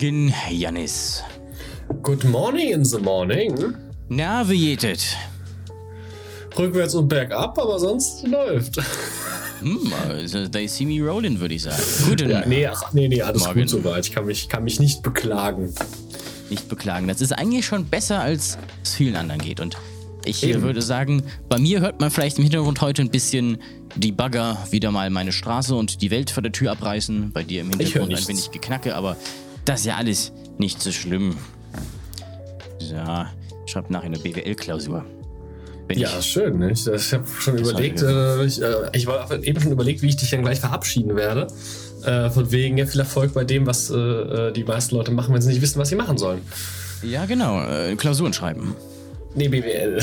Morgen, Janis. Good morning in the morning. Na, wie geht es? Rückwärts und bergab, aber sonst läuft. Hm, also they see me rolling, würde ich sagen. Guten Ja, nee, ach, nee, nee, alles Morgen. gut soweit. Ich kann mich, kann mich nicht beklagen. nicht beklagen. Das ist eigentlich schon besser, als es vielen anderen geht. Und ich Eben. würde sagen, bei mir hört man vielleicht im Hintergrund heute ein bisschen die Bagger wieder mal meine Straße und die Welt vor der Tür abreißen. Bei dir im Hintergrund ein wenig Geknacke, aber das ist ja alles nicht so schlimm. So, schreibt nachher eine BWL-Klausur. Ja, schön. Ne? Ich, ich habe schon überlegt, äh, ich, äh, ich war eben schon überlegt, wie ich dich dann gleich verabschieden werde. Äh, von wegen, ja, viel Erfolg bei dem, was äh, äh, die meisten Leute machen, wenn sie nicht wissen, was sie machen sollen. Ich, ja, genau. Äh, Klausuren schreiben. Nee, BWL.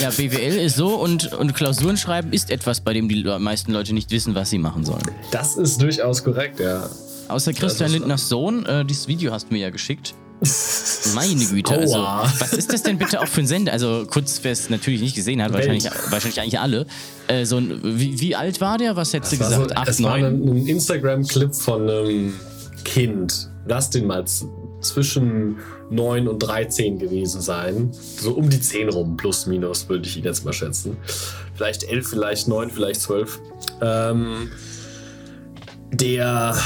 Ja, BWL ist so und, und Klausuren schreiben ist etwas, bei dem die meisten Leute nicht wissen, was sie machen sollen. Das ist durchaus korrekt, ja. Außer Christian ist- Lindners Sohn, äh, dieses Video hast du mir ja geschickt. Meine Güte, also was ist das denn bitte auch für ein Sender? Also kurz, wer es natürlich nicht gesehen hat, wahrscheinlich, wahrscheinlich eigentlich alle. Äh, so ein, wie, wie alt war der? Was hättest du war gesagt? so, Acht, es war neun? ein, ein Instagram-Clip von einem Kind. Lass den mal zwischen 9 und 13 gewesen sein. So um die 10 rum, plus minus, würde ich ihn jetzt mal schätzen. Vielleicht 11, vielleicht 9, vielleicht 12. Ähm, der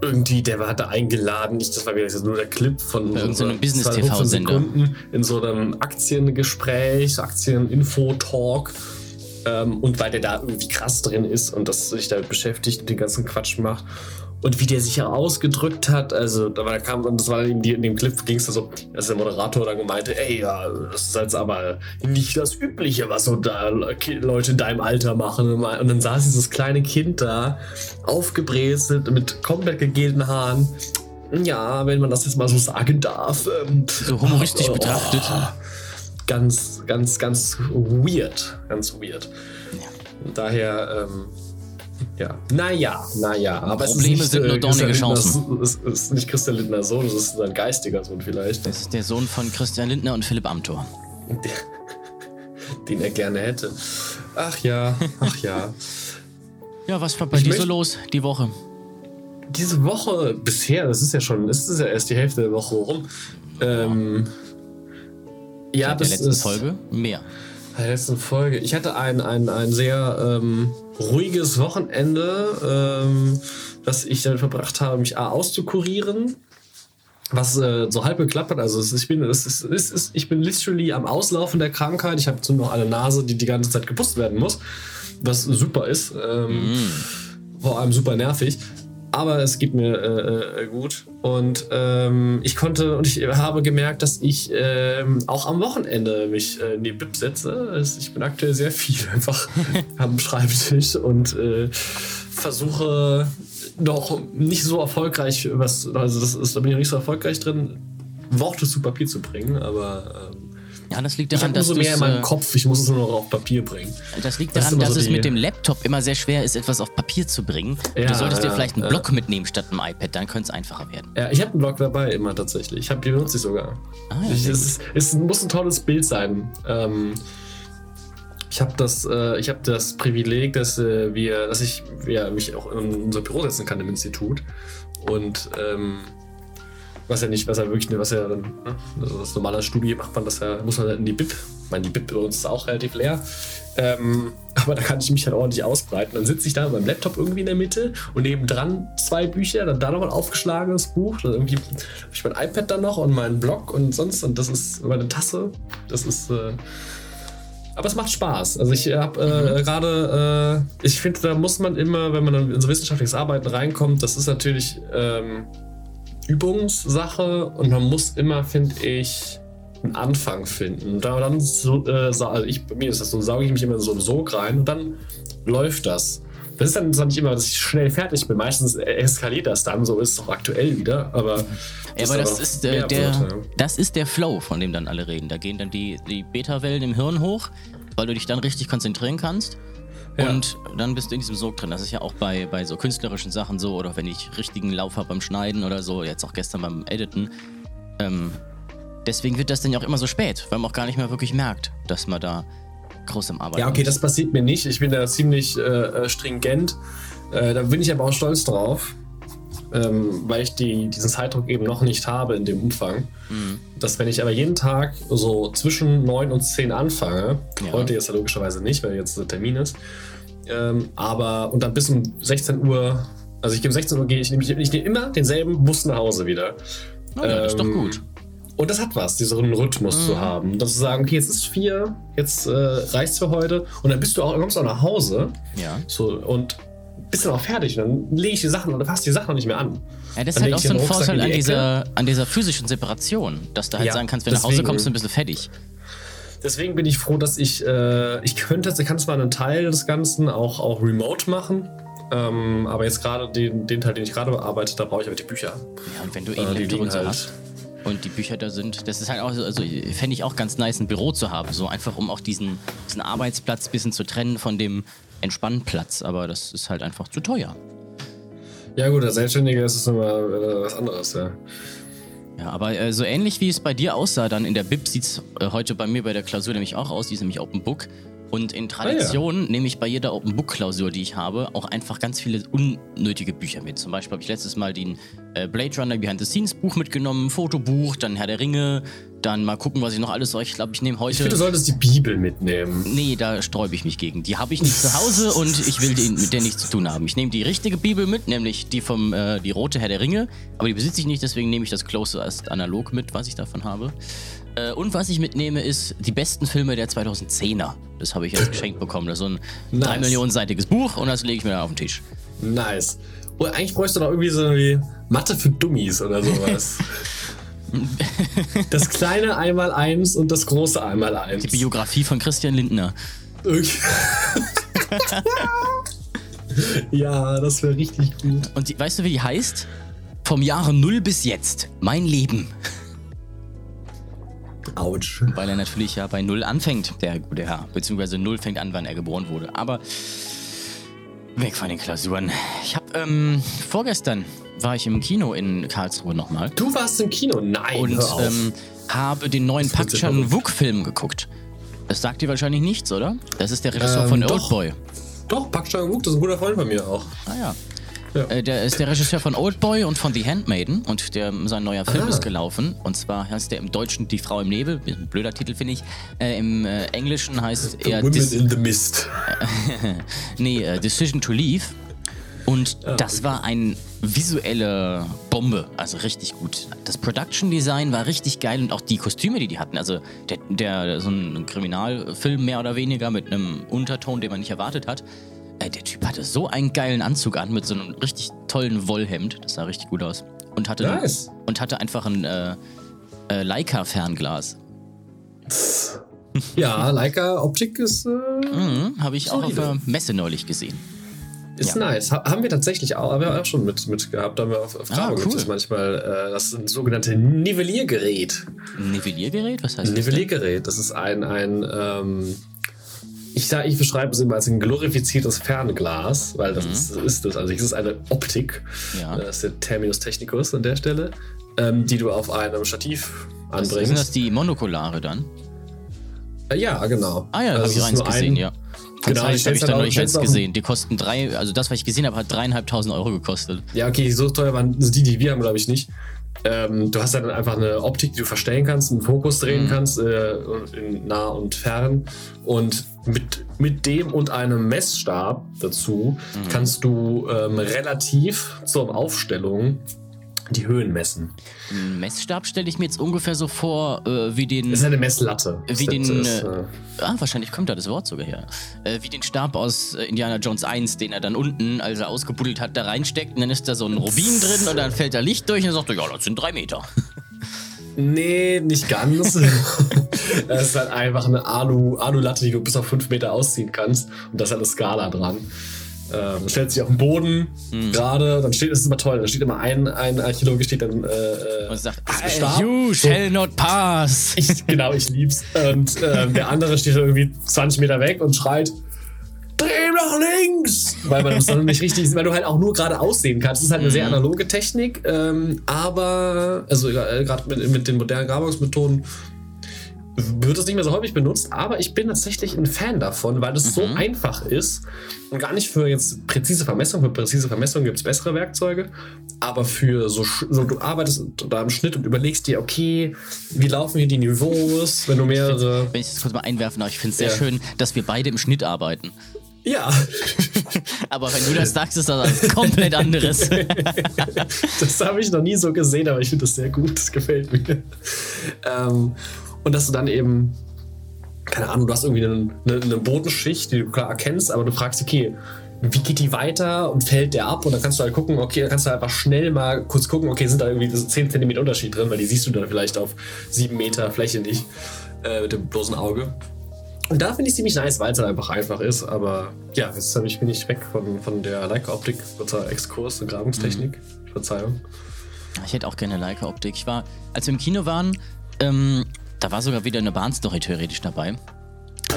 irgendwie, der war da eingeladen, nicht, das war wieder nur der Clip von so Business-TV-Sender. Sekunden in so einem Aktiengespräch, so Aktieninfo-Talk. Ähm, und weil der da irgendwie krass drin ist und das sich damit beschäftigt und den ganzen Quatsch macht. Und wie der sich ja ausgedrückt hat, also da war- kam, und das war in, die, in dem Clip, ging es da so, dass der Moderator dann gemeinte, ey, ja, das ist jetzt aber nicht das Übliche, was so da Leute in deinem Alter machen. Und dann saß dieses kleine Kind da, aufgebrezelt, mit komplett gegelten Haaren. Ja, wenn man das jetzt mal so sagen darf. Ähm, So humoristisch betrachtet. Ganz, ganz, ganz weird. Ganz weird. Daher, ähm, ja. Naja, naja. Aber Probleme sind nur dornige Chancen. Es ist, nicht Christian Lindners Sohn, es ist sein geistiger Sohn vielleicht, Das ist der Sohn von Christian Lindner und Philipp Amthor. den er gerne hätte. Ach ja, ach ja. Ja, was war bei Ich dir so los die Woche? Diese Woche bisher, das ist ja schon, es ist ja erst die Hälfte der Woche rum. Ähm, ja, der das letzten ist Folge? Mehr. der letzten Folge. Ich hatte ein, ein, ein sehr ähm, ruhiges Wochenende, ähm, das ich damit verbracht habe, mich A, auszukurieren. Was äh, so halb geklappt hat. Also ich, bin, es, ist, es ist, ich bin literally am Auslaufen der Krankheit. Ich habe so noch eine Nase, die die ganze Zeit geputzt werden muss. Was super ist. Ähm, Vor allem super nervig. Aber es geht mir äh, äh, gut. Und ähm, ich konnte und ich habe gemerkt, dass ich ähm, auch am Wochenende mich äh, in die Bib setze. Also ich bin aktuell sehr viel einfach am Schreibtisch und äh, versuche doch nicht so erfolgreich, was, also das ist, da bin ich noch nicht so erfolgreich drin, Worte zu Papier zu bringen, aber ähm, Ja, das liegt ich daran, habe dass umso mehr in meinem äh, Kopf, ich muss es nur noch auf Papier bringen. Das liegt Das daran, dass so es mit dem Laptop immer sehr schwer ist, etwas auf Papier zu bringen. Ja, du solltest dir ja, vielleicht einen ja. Block mitnehmen statt einem iPad, dann könnte es einfacher werden. Ja, ich habe einen Blog dabei immer tatsächlich. Ich habe die benutze ich sogar. Ah, ja, ich, es, es muss ein tolles Bild sein. Ähm, ich habe das, äh, ich habe das Privileg, dass äh, wir, dass ich ja, mich auch in unser Büro setzen kann im Institut und ähm, was ja nicht, was ja wirklich, was ja dann, ne, also das normale Studium macht man das ja, muss man halt in die Bib. Ich meine, die Bib bei uns ist auch relativ leer. Ähm, aber da kann ich mich halt ordentlich ausbreiten. Dann sitze ich da mit meinem Laptop irgendwie in der Mitte und nebendran zwei Bücher, dann da noch ein aufgeschlagenes Buch, dann irgendwie habe ich mein iPad dann noch und meinen Blog und sonst und das ist meine Tasse. Das ist äh, aber es macht Spaß. Also ich habe äh, gerade, äh, ich finde, da muss man immer, wenn man in so wissenschaftliches Arbeiten reinkommt, das ist natürlich ähm, Übungssache und man muss immer, finde ich, einen Anfang finden. Und da dann so, äh, also ich, bei mir ist das so, sauge ich mich immer in so einen Sog rein und dann läuft das. Das ist dann zwar nicht immer, dass ich schnell fertig bin. Meistens eskaliert das dann, so ist es auch aktuell wieder, aber. Ja, aber das ist, äh, der, wird, ja. das ist der Flow, von dem dann alle reden. Da gehen dann die, die Beta-Wellen im Hirn hoch, weil du dich dann richtig konzentrieren kannst. Ja. Und dann bist du in diesem Sog drin. Das ist ja auch bei, bei so künstlerischen Sachen so, oder wenn ich richtigen Lauf habe beim Schneiden oder so, jetzt auch gestern beim Editen. Ähm, deswegen wird das dann ja auch immer so spät, weil man auch gar nicht mehr wirklich merkt, dass man da groß im Arbeiten Ja, okay, ist. das passiert mir nicht. Ich bin da ziemlich äh, äh, stringent. Äh, da bin ich aber auch stolz drauf. ähm, weil ich die, diesen Zeitdruck eben noch nicht habe in dem Umfang, mhm. dass wenn ich aber jeden Tag so zwischen 9 und 10 anfange, ja. heute jetzt ja logischerweise nicht, weil jetzt der Termin ist, ähm, aber und dann bis um 16 Uhr, also ich gehe um 16 Uhr, gehe ich, ich, ich nehme immer denselben Bus nach Hause wieder. Oh, ja, das ist doch ähm, gut. Und das hat was, diesen Rhythmus mhm. zu haben. Und dann zu sagen, okay, jetzt ist vier, jetzt äh, reicht's für heute. Und dann bist du auch, kommst auch nach Hause. Ja. So, und bist dann auch fertig. Dann lege ich die Sachen oder fasse die Sachen noch nicht mehr an. Ja, das ist halt auch so ein Vorteil an dieser, an dieser physischen Separation, dass du halt ja, sagen kannst, wenn du nach Hause kommst, dann bist du fertig. Deswegen bin ich froh, dass ich, äh, ich könnte, ich kann zwar einen Teil des Ganzen auch, auch remote machen, ähm, aber jetzt gerade den, den Teil, den ich gerade bearbeite, da brauche ich aber die Bücher. Ja, und wenn du eh äh, Laptop und so halt hast und die Bücher da sind, das ist halt auch, also fände ich auch ganz nice, ein Büro zu haben, so einfach um auch diesen, diesen Arbeitsplatz ein bisschen zu trennen von dem Entspannplatz, aber das ist halt einfach zu teuer. Ja gut, als Selbstständiger ist es immer äh, was anderes, ja. Ja, aber äh, so ähnlich wie es bei dir aussah, dann in der Bib sieht es äh, heute bei mir bei der Klausur nämlich auch aus, die ist nämlich Open Book. Und in Tradition ah, ja. nehme ich bei jeder Open Book Klausur, die ich habe, auch einfach ganz viele unnötige Bücher mit. Zum Beispiel habe ich letztes Mal den äh, Blade Runner Behind the Scenes Buch mitgenommen, Fotobuch, dann Herr der Ringe, dann mal gucken, was ich noch alles soll. Ich glaube, ich nehme heute. Ich finde, du solltest die Bibel mitnehmen. Nee, da sträube ich mich gegen. Die habe ich nicht zu Hause und ich will den, mit der nichts zu tun haben. Ich nehme die richtige Bibel mit, nämlich die vom äh, die rote Herr der Ringe, aber die besitze ich nicht, deswegen nehme ich das Closest analog mit, was ich davon habe. Äh, und was ich mitnehme, ist die besten Filme der 2010er. Das habe ich als geschenkt bekommen. Das ist so ein nice. 3 Millionen seitiges Buch und das lege ich mir dann auf den Tisch. Nice. Und eigentlich bräuchte du noch irgendwie so wie Mathe für Dummies oder sowas. das kleine einmal eins und das große einmal eins. Die Biografie von Christian Lindner. Ja, das wäre richtig gut. Und die, weißt du, wie die heißt? Vom Jahre Null bis jetzt. Mein Leben. Autsch. Weil er natürlich ja bei Null anfängt, der gute Herr. Beziehungsweise Null fängt an, wann er geboren wurde. Aber weg von den Klausuren. Ich habe ähm, vorgestern war ich im Kino in Karlsruhe nochmal. Du warst im Kino? Nein. Und ähm, habe den neuen Park Chan-wook-Film geguckt. Das sagt dir wahrscheinlich nichts, oder? Das ist der Regisseur ähm, von Oldboy. Doch, Park Chan-wook, das ist ein guter Freund von mir auch. Ah ja. Ja. Äh, der ist der Regisseur von Oldboy und von The Handmaiden und der, sein neuer Film ah. ist gelaufen. Und zwar heißt der im Deutschen Die Frau im Nebel. Ein blöder Titel, finde ich. Äh, Im äh, Englischen heißt the er. Women in the Mist. nee, äh, Decision to Leave. Und ah, das okay. war eine visuelle Bombe, also richtig gut. Das Production Design war richtig geil und auch die Kostüme, die die hatten. Also der, der so ein Kriminalfilm mehr oder weniger mit einem Unterton, den man nicht erwartet hat. Äh, der Typ hatte so einen geilen Anzug an mit so einem richtig tollen Wollhemd. Das sah richtig gut aus. Und hatte, nice. und hatte einfach ein äh, äh, Leica-Fernglas. Ja, Leica-Optik ist. Äh, mhm, Habe ich solide. auch auf der Messe neulich gesehen. Ist ja. nice. Ha haben wir tatsächlich auch, haben wir auch schon mit, mit gehabt. Da haben wir auf, auf ah, cool. das manchmal äh, das ist ein sogenanntes Nivelliergerät. Nivelliergerät? Was heißt Nivelliergerät. Das? das ist ein, ein ähm, ich, ich beschreibe es immer als ein glorifiziertes Fernglas, weil das mhm. ist, ist das. Also, es ist eine Optik. Ja. Das ist der Terminus technicus an der Stelle, ähm, die du auf einem Stativ anbringst. Das, sind das die Monokulare dann? Äh, ja, genau. Ah ja, da habe ich eins gesehen, ein, ja. Genau, Zeiss habe ich dann noch nicht eins gesehen. Die kosten drei, also das, was ich gesehen habe, hat dreieinhalbtausend Euro gekostet. Ja, okay, so teuer waren die, die wir haben, glaube ich, nicht. Ähm, du hast dann einfach eine Optik, die du verstellen kannst, einen Fokus drehen mhm. kannst, äh, in nah und fern. Und mit, mit dem und einem Messstab dazu mhm. kannst du ähm, relativ zur Aufstellung die Höhen messen. Ein Messstab stelle ich mir jetzt ungefähr so vor, äh, wie den. Das ist eine Messlatte. Wie den. Ist, äh, ah, wahrscheinlich kommt da das Wort sogar her. Äh, wie den Stab aus äh, Indiana Jones 1, den er dann unten, als er ausgebuddelt hat, da reinsteckt. Und dann ist da so ein Rubin drin und dann fällt da Licht durch und dann sagt er, ja, das sind drei Meter. Nee, nicht ganz. das ist halt einfach eine Alu, Alu-Latte, die du bis auf fünf Meter ausziehen kannst. Und da ist halt eine Skala dran. Ähm, stellt sich auf den Boden hm. gerade, dann steht, das ist immer toll, da steht immer ein, ein Archäologe steht dann äh, äh und sagt, Stab. you shall not pass. Ich, genau, ich lieb's. Und äh, der andere steht irgendwie 20 Meter weg und schreit, dreh nach links! Weil man das dann nicht richtig, weil du halt auch nur gerade aussehen kannst. Das ist halt eine mhm. sehr analoge Technik, ähm, aber, also äh, gerade mit, mit den modernen Grabungsmethoden wird es nicht mehr so häufig benutzt, aber ich bin tatsächlich ein Fan davon, weil es mhm. so einfach ist und gar nicht für jetzt präzise Vermessung. Für präzise Vermessung gibt es bessere Werkzeuge, aber für so, so, du arbeitest da im Schnitt und überlegst dir, okay, wie laufen hier die Niveaus, wenn du mehrere. Wenn ich das kurz mal einwerfen darf, ich finde es sehr ja. schön, dass wir beide im Schnitt arbeiten. Ja. aber wenn du das sagst, ist das was komplett anderes. das habe ich noch nie so gesehen, aber ich finde das sehr gut. Das gefällt mir. Ähm, und dass du dann eben, keine Ahnung, du hast irgendwie eine, eine, eine Bodenschicht, die du klar erkennst, aber du fragst, okay, wie geht die weiter und fällt der ab? Und dann kannst du halt gucken, okay, dann kannst du einfach schnell mal kurz gucken, okay, sind da irgendwie 10 cm Unterschied drin, weil die siehst du dann vielleicht auf 7 Meter Fläche nicht äh, mit dem bloßen Auge. Und da finde ich ziemlich nice, weil es halt einfach einfach ist. Aber ja, jetzt ich, bin ich weg von, von der Leica-Optik, Exkurs und Grabungstechnik. Mhm. Verzeihung. Ich hätte auch gerne Leica-Optik. Ich war, als wir im Kino waren, ähm, da war sogar wieder eine Bahnstory theoretisch dabei.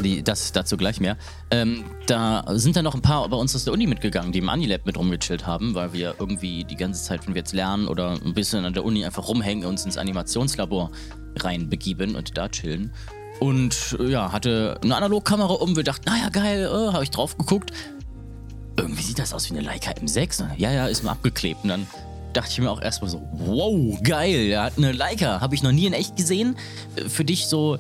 Die, das dazu gleich mehr. Ähm, da sind dann noch ein paar bei uns aus der Uni mitgegangen, die im Anilab mit rumgechillt haben, weil wir irgendwie die ganze Zeit, wenn wir jetzt lernen oder ein bisschen an der Uni einfach rumhängen, uns ins Animationslabor reinbegeben und da chillen. Und ja, hatte eine Analogkamera um. Wir dachten, naja, geil, äh, habe ich drauf geguckt. Irgendwie sieht das aus wie eine Leica M6. Ja, ja, ist mal abgeklebt. Und dann dachte ich mir auch erstmal so, wow, geil, er hat eine Leica, habe ich noch nie in echt gesehen. Für dich so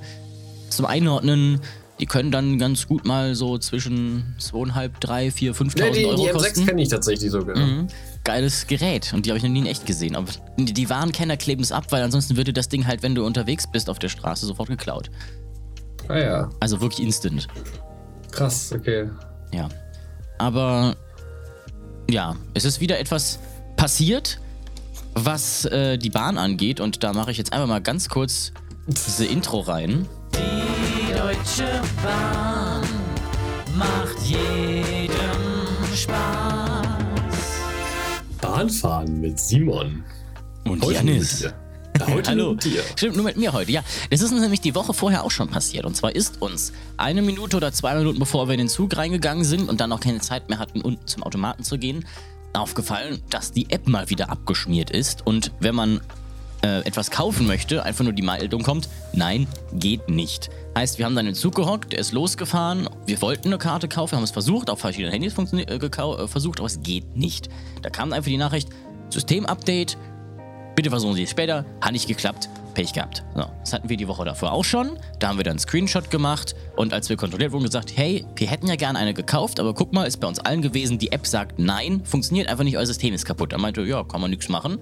zum Einordnen, die können dann ganz gut mal so zwischen 2,5, 3, 4, 5.000 ja, die, Euro die kosten. Die M6 kenne ich tatsächlich sogar. Mhm. Geiles Gerät und die habe ich noch nie in echt gesehen. Aber die Warenkenner kleben es ab, weil ansonsten würde das Ding halt, wenn du unterwegs bist auf der Straße, sofort geklaut. Ah ja. Also wirklich instant. Krass, okay. Ja. Aber ja, es ist wieder etwas passiert, was äh, die Bahn angeht. Und da mache ich jetzt einfach mal ganz kurz diese Intro rein. Die Deutsche Bahn macht jedem Spaß. Bahnfahren mit Simon. Und Heute Janis. Heute Hallo. Mit dir. Stimmt, nur mit mir heute. Ja, das ist uns nämlich die Woche vorher auch schon passiert. Und zwar ist uns eine Minute oder zwei Minuten bevor wir in den Zug reingegangen sind und dann noch keine Zeit mehr hatten, unten zum Automaten zu gehen, aufgefallen, dass die App mal wieder abgeschmiert ist. Und wenn man äh, etwas kaufen möchte, einfach nur die Meldung kommt, nein, geht nicht. Heißt, wir haben dann den Zug gehockt, der ist losgefahren, wir wollten eine Karte kaufen, haben es versucht, auf verschiedenen Handys äh, äh, versucht, aber es geht nicht. Da kam einfach die Nachricht, Systemupdate, bitte versuchen Sie es später, hat nicht geklappt, Pech gehabt. So, das hatten wir die Woche davor auch schon. Da haben wir dann einen Screenshot gemacht und als wir kontrolliert wurden, gesagt, hey, wir hätten ja gerne eine gekauft, aber guck mal, ist bei uns allen gewesen, die App sagt nein, funktioniert einfach nicht, euer System ist kaputt. Er meinte, ja, kann man nichts machen.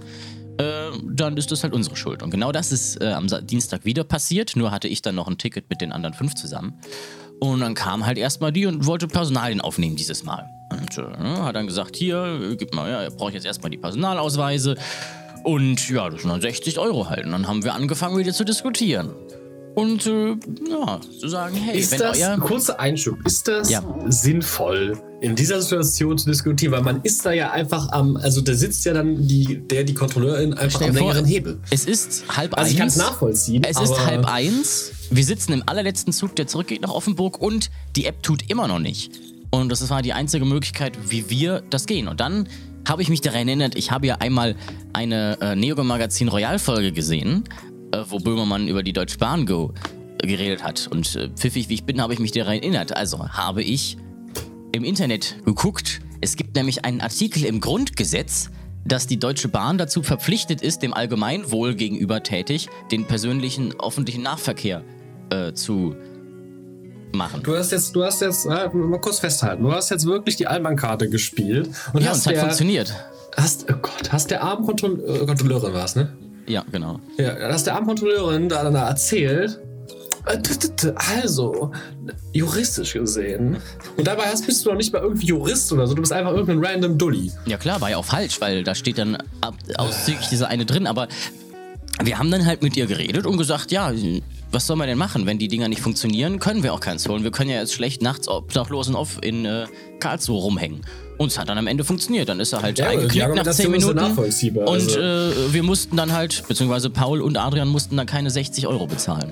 Äh, dann ist das halt unsere Schuld. Und genau das ist äh, am Dienstag wieder passiert, nur hatte ich dann noch ein Ticket mit den anderen fünf zusammen. Und dann kam halt erstmal die und wollte Personalien aufnehmen dieses Mal. Und äh, hat dann gesagt, hier, gib mal, ja, brauche ich jetzt erstmal die Personalausweise. Und ja, das sind dann 60 Euro halt. Und dann haben wir angefangen, wieder zu diskutieren. Und äh, ja, zu sagen, hey, ist wenn das, euer... Kurzer Einschub, ist das ja. sinnvoll, in dieser Situation zu diskutieren? Weil man ist da ja einfach am, also da sitzt ja dann die, der, die Kontrolleurin einfach Stell am längeren vor, Hebel. Es ist halb also eins. ich kann es nachvollziehen. Es ist halb eins. Wir sitzen im allerletzten Zug, der zurückgeht nach Offenburg und die App tut immer noch nicht. Und das war die einzige Möglichkeit, wie wir das gehen. Und dann habe ich mich daran erinnert, ich habe ja einmal eine äh, Neogo Magazin Royal Folge gesehen, äh, wo Böhmermann über die Deutsche Bahn Go geredet hat. Und äh, pfiffig wie ich bin, habe ich mich daran erinnert. Also habe ich im Internet geguckt. Es gibt nämlich einen Artikel im Grundgesetz, dass die Deutsche Bahn dazu verpflichtet ist, dem Allgemeinwohl gegenüber tätig, den persönlichen öffentlichen Nahverkehr äh, zu machen. Du hast jetzt, du hast jetzt, äh, mal kurz festhalten, du hast jetzt wirklich die Allmann-Karte gespielt. Und ja, und es hat funktioniert. Hast, oh Gott, hast der Abendkontrolleurin äh, war es, ne? Ja, genau. Ja, hast der Abendkontrolleurin da dann erzählt, äh, also, juristisch gesehen. Und dabei hast, bist du noch nicht mal irgendwie Jurist oder so, du bist einfach irgendein random Dulli. Ja klar, war ja auch falsch, weil da steht dann auszüglich dieser eine drin, aber wir haben dann halt mit ihr geredet und gesagt, ja, was soll man denn machen? Wenn die Dinger nicht funktionieren, können wir auch keins holen. Wir können ja jetzt schlecht nachts obdachlos und auf in äh, Karlsruhe rumhängen. Und es hat dann am Ende funktioniert. Dann ist er halt ja, eingeklickt nach 10 Minuten. Und also. äh, wir mussten dann halt, beziehungsweise Paul und Adrian mussten dann keine 60 Euro bezahlen.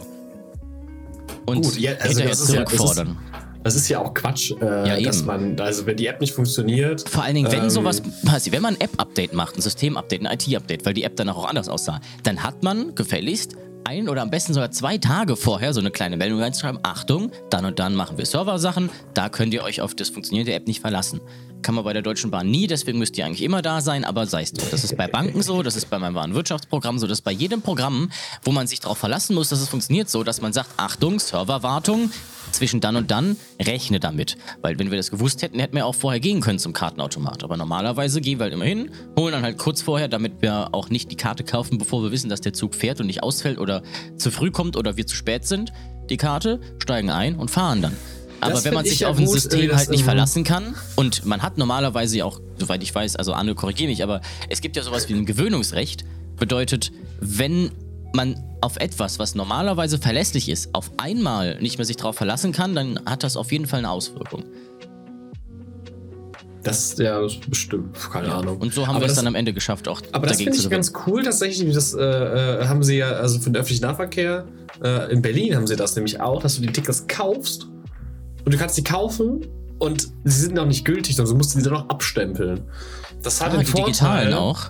Und Gut, ja, also hinterher zurückfordern. Ja, das ist ja auch Quatsch, äh, ja, dass man, also wenn die App nicht funktioniert. Vor allen Dingen, wenn ähm, sowas passiert, wenn man ein App-Update macht, ein System-Update, ein IT-Update, weil die App dann auch anders aussah, dann hat man gefälligst ein oder am besten sogar zwei Tage vorher so eine kleine Meldung reinschreiben. Achtung, dann und dann machen wir Serversachen, da könnt ihr euch auf das funktionierende App nicht verlassen. Kann man bei der Deutschen Bahn nie, deswegen müsst ihr eigentlich immer da sein, aber sei es drum. Das ist bei Banken so, das ist bei meinem Warenwirtschaftsprogramm so, das ist bei jedem Programm, wo man sich darauf verlassen muss, dass es funktioniert so, dass man sagt, Achtung, Serverwartung, zwischen dann und dann, rechne damit. Weil wenn wir das gewusst hätten, hätten wir auch vorher gehen können zum Kartenautomat. Aber normalerweise gehen wir halt immer hin, holen dann halt kurz vorher, damit wir auch nicht die Karte kaufen, bevor wir wissen, dass der Zug fährt und nicht ausfällt oder zu früh kommt oder wir zu spät sind, die Karte, steigen ein und fahren dann. Aber wenn man sich ich ja auf ein System äh, das, halt nicht ähm, verlassen kann und man hat normalerweise ja auch, soweit ich weiß, also Anne, korrigiere mich, aber es gibt ja sowas wie ein Gewöhnungsrecht. Bedeutet, wenn man auf etwas, was normalerweise verlässlich ist, auf einmal nicht mehr sich darauf verlassen kann, dann hat das auf jeden Fall eine Auswirkung. Das, ja, das bestimmt, keine Ahnung. Und so haben Aber wir es dann am Ende geschafft, auch Aber das finde ich ganz cool tatsächlich. Das äh, äh, haben sie ja, also für den öffentlichen Nahverkehr, äh, in Berlin haben sie das nämlich auch, dass du die Tickets kaufst und du kannst die kaufen und sie sind noch nicht gültig, du musst sie dann noch abstempeln. Das hat Ah, den die Vorteil. digitalen auch.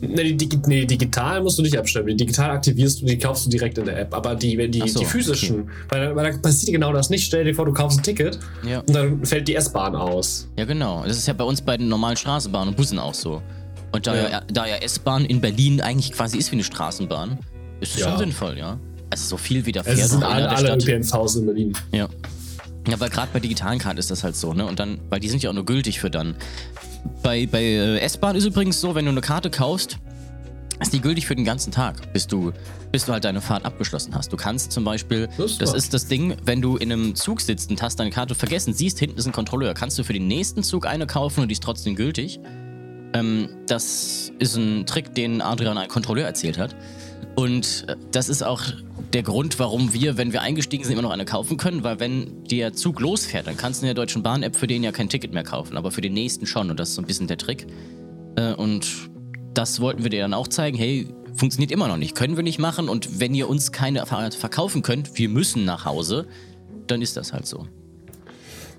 Nee, die, nee, digital musst du nicht abstempeln. Die digital aktivierst du, die kaufst du direkt in der App. Aber die, die, so, die physischen, weil, weil da passiert genau das nicht. Stell dir vor, du kaufst ein Ticket Ja. und dann fällt die S-Bahn aus. Ja, genau. Das ist ja bei uns bei den normalen Straßenbahnen und Bussen auch so. Und da ja, Ja. da ja S-Bahn in Berlin eigentlich quasi ist wie eine Straßenbahn, ist es schon sinnvoll, ja. Also so viel wie Also fährt es sind alle, der alle. ÖPNVs in Berlin. Ja. Ja, weil gerade bei digitalen Karten ist das halt so, ne? Und dann, weil die sind ja auch nur gültig für dann. Bei, bei äh, S-Bahn ist übrigens so, wenn du eine Karte kaufst, ist die gültig für den ganzen Tag, bis du, bis du halt deine Fahrt abgeschlossen hast. Du kannst zum Beispiel, Das ist das ist das Ding, wenn du in einem Zug sitzt und hast deine Karte vergessen, siehst, hinten ist ein Kontrolleur, kannst du für den nächsten Zug eine kaufen und die ist trotzdem gültig. Ähm, das ist ein Trick, den Adrian ein Kontrolleur erzählt hat. Und äh, das ist auch der Grund, warum wir, wenn wir eingestiegen sind, immer noch eine kaufen können, weil wenn der Zug losfährt, dann kannst du in der Deutschen Bahn-App für den ja kein Ticket mehr kaufen, aber für den nächsten schon. Und das ist so ein bisschen der Trick. Äh, und das wollten wir dir dann auch zeigen. Hey, funktioniert immer noch nicht, können wir nicht machen. Und wenn ihr uns keine verkaufen könnt, wir müssen nach Hause, dann ist das halt so.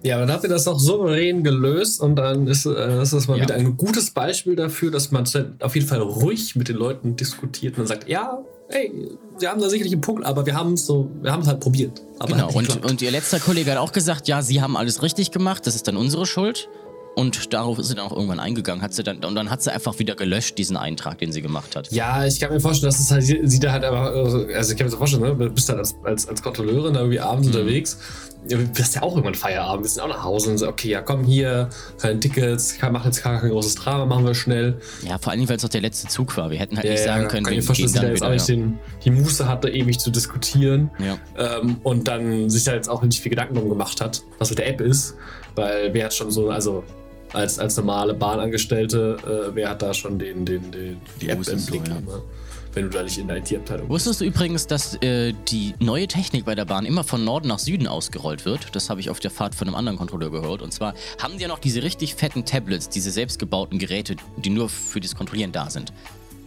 Ja, dann habt ihr das auch souverän gelöst und dann ist, äh, ist das mal Ja. wieder ein gutes Beispiel dafür, dass man auf jeden Fall ruhig mit den Leuten diskutiert und sagt, ja, ey, wir haben da sicherlich einen Punkt, aber wir haben es so, wir haben es halt probiert. Genau, und, und ihr letzter Kollege hat auch gesagt, ja, sie haben alles richtig gemacht, das ist dann unsere Schuld. Und darauf ist sie dann auch irgendwann eingegangen, hat sie dann, und dann hat sie einfach wieder gelöscht, diesen Eintrag, den sie gemacht hat. ja, ich kann mir vorstellen, dass es halt, sie, da halt einfach, also ich kann mir so vorstellen, ne, du bist halt als, als, als Kontrolleurin da irgendwie abends Mhm. unterwegs, du hast ja auch irgendwann Feierabend, wir sind auch nach Hause und so, okay, ja komm hier, keine Tickets, mach jetzt gar kein großes Drama, machen wir schnell. Ja, vor allem, weil es auch der letzte Zug war. Wir hätten halt nicht sagen können, kann wir ich mir vorstellen, gehen dann jetzt wieder. Ja. den, die Muße hatte, ewig zu diskutieren. Ja. Ähm, und dann sich da jetzt auch nicht viel Gedanken drum gemacht hat, was mit der App ist. Weil wer hat schon so, also als, als normale Bahnangestellte, äh, wer hat da schon den, den, den, die Die App im so, Blick, ja. Wenn du da nicht in der IT-Abteilung. Wusstest du übrigens, dass äh, die neue Technik bei der Bahn immer von Norden nach Süden ausgerollt wird? Das habe ich auf der Fahrt von einem anderen Kontrolleur gehört. Und zwar haben die ja noch diese richtig fetten Tablets, diese selbstgebauten Geräte, die nur für das Kontrollieren da sind.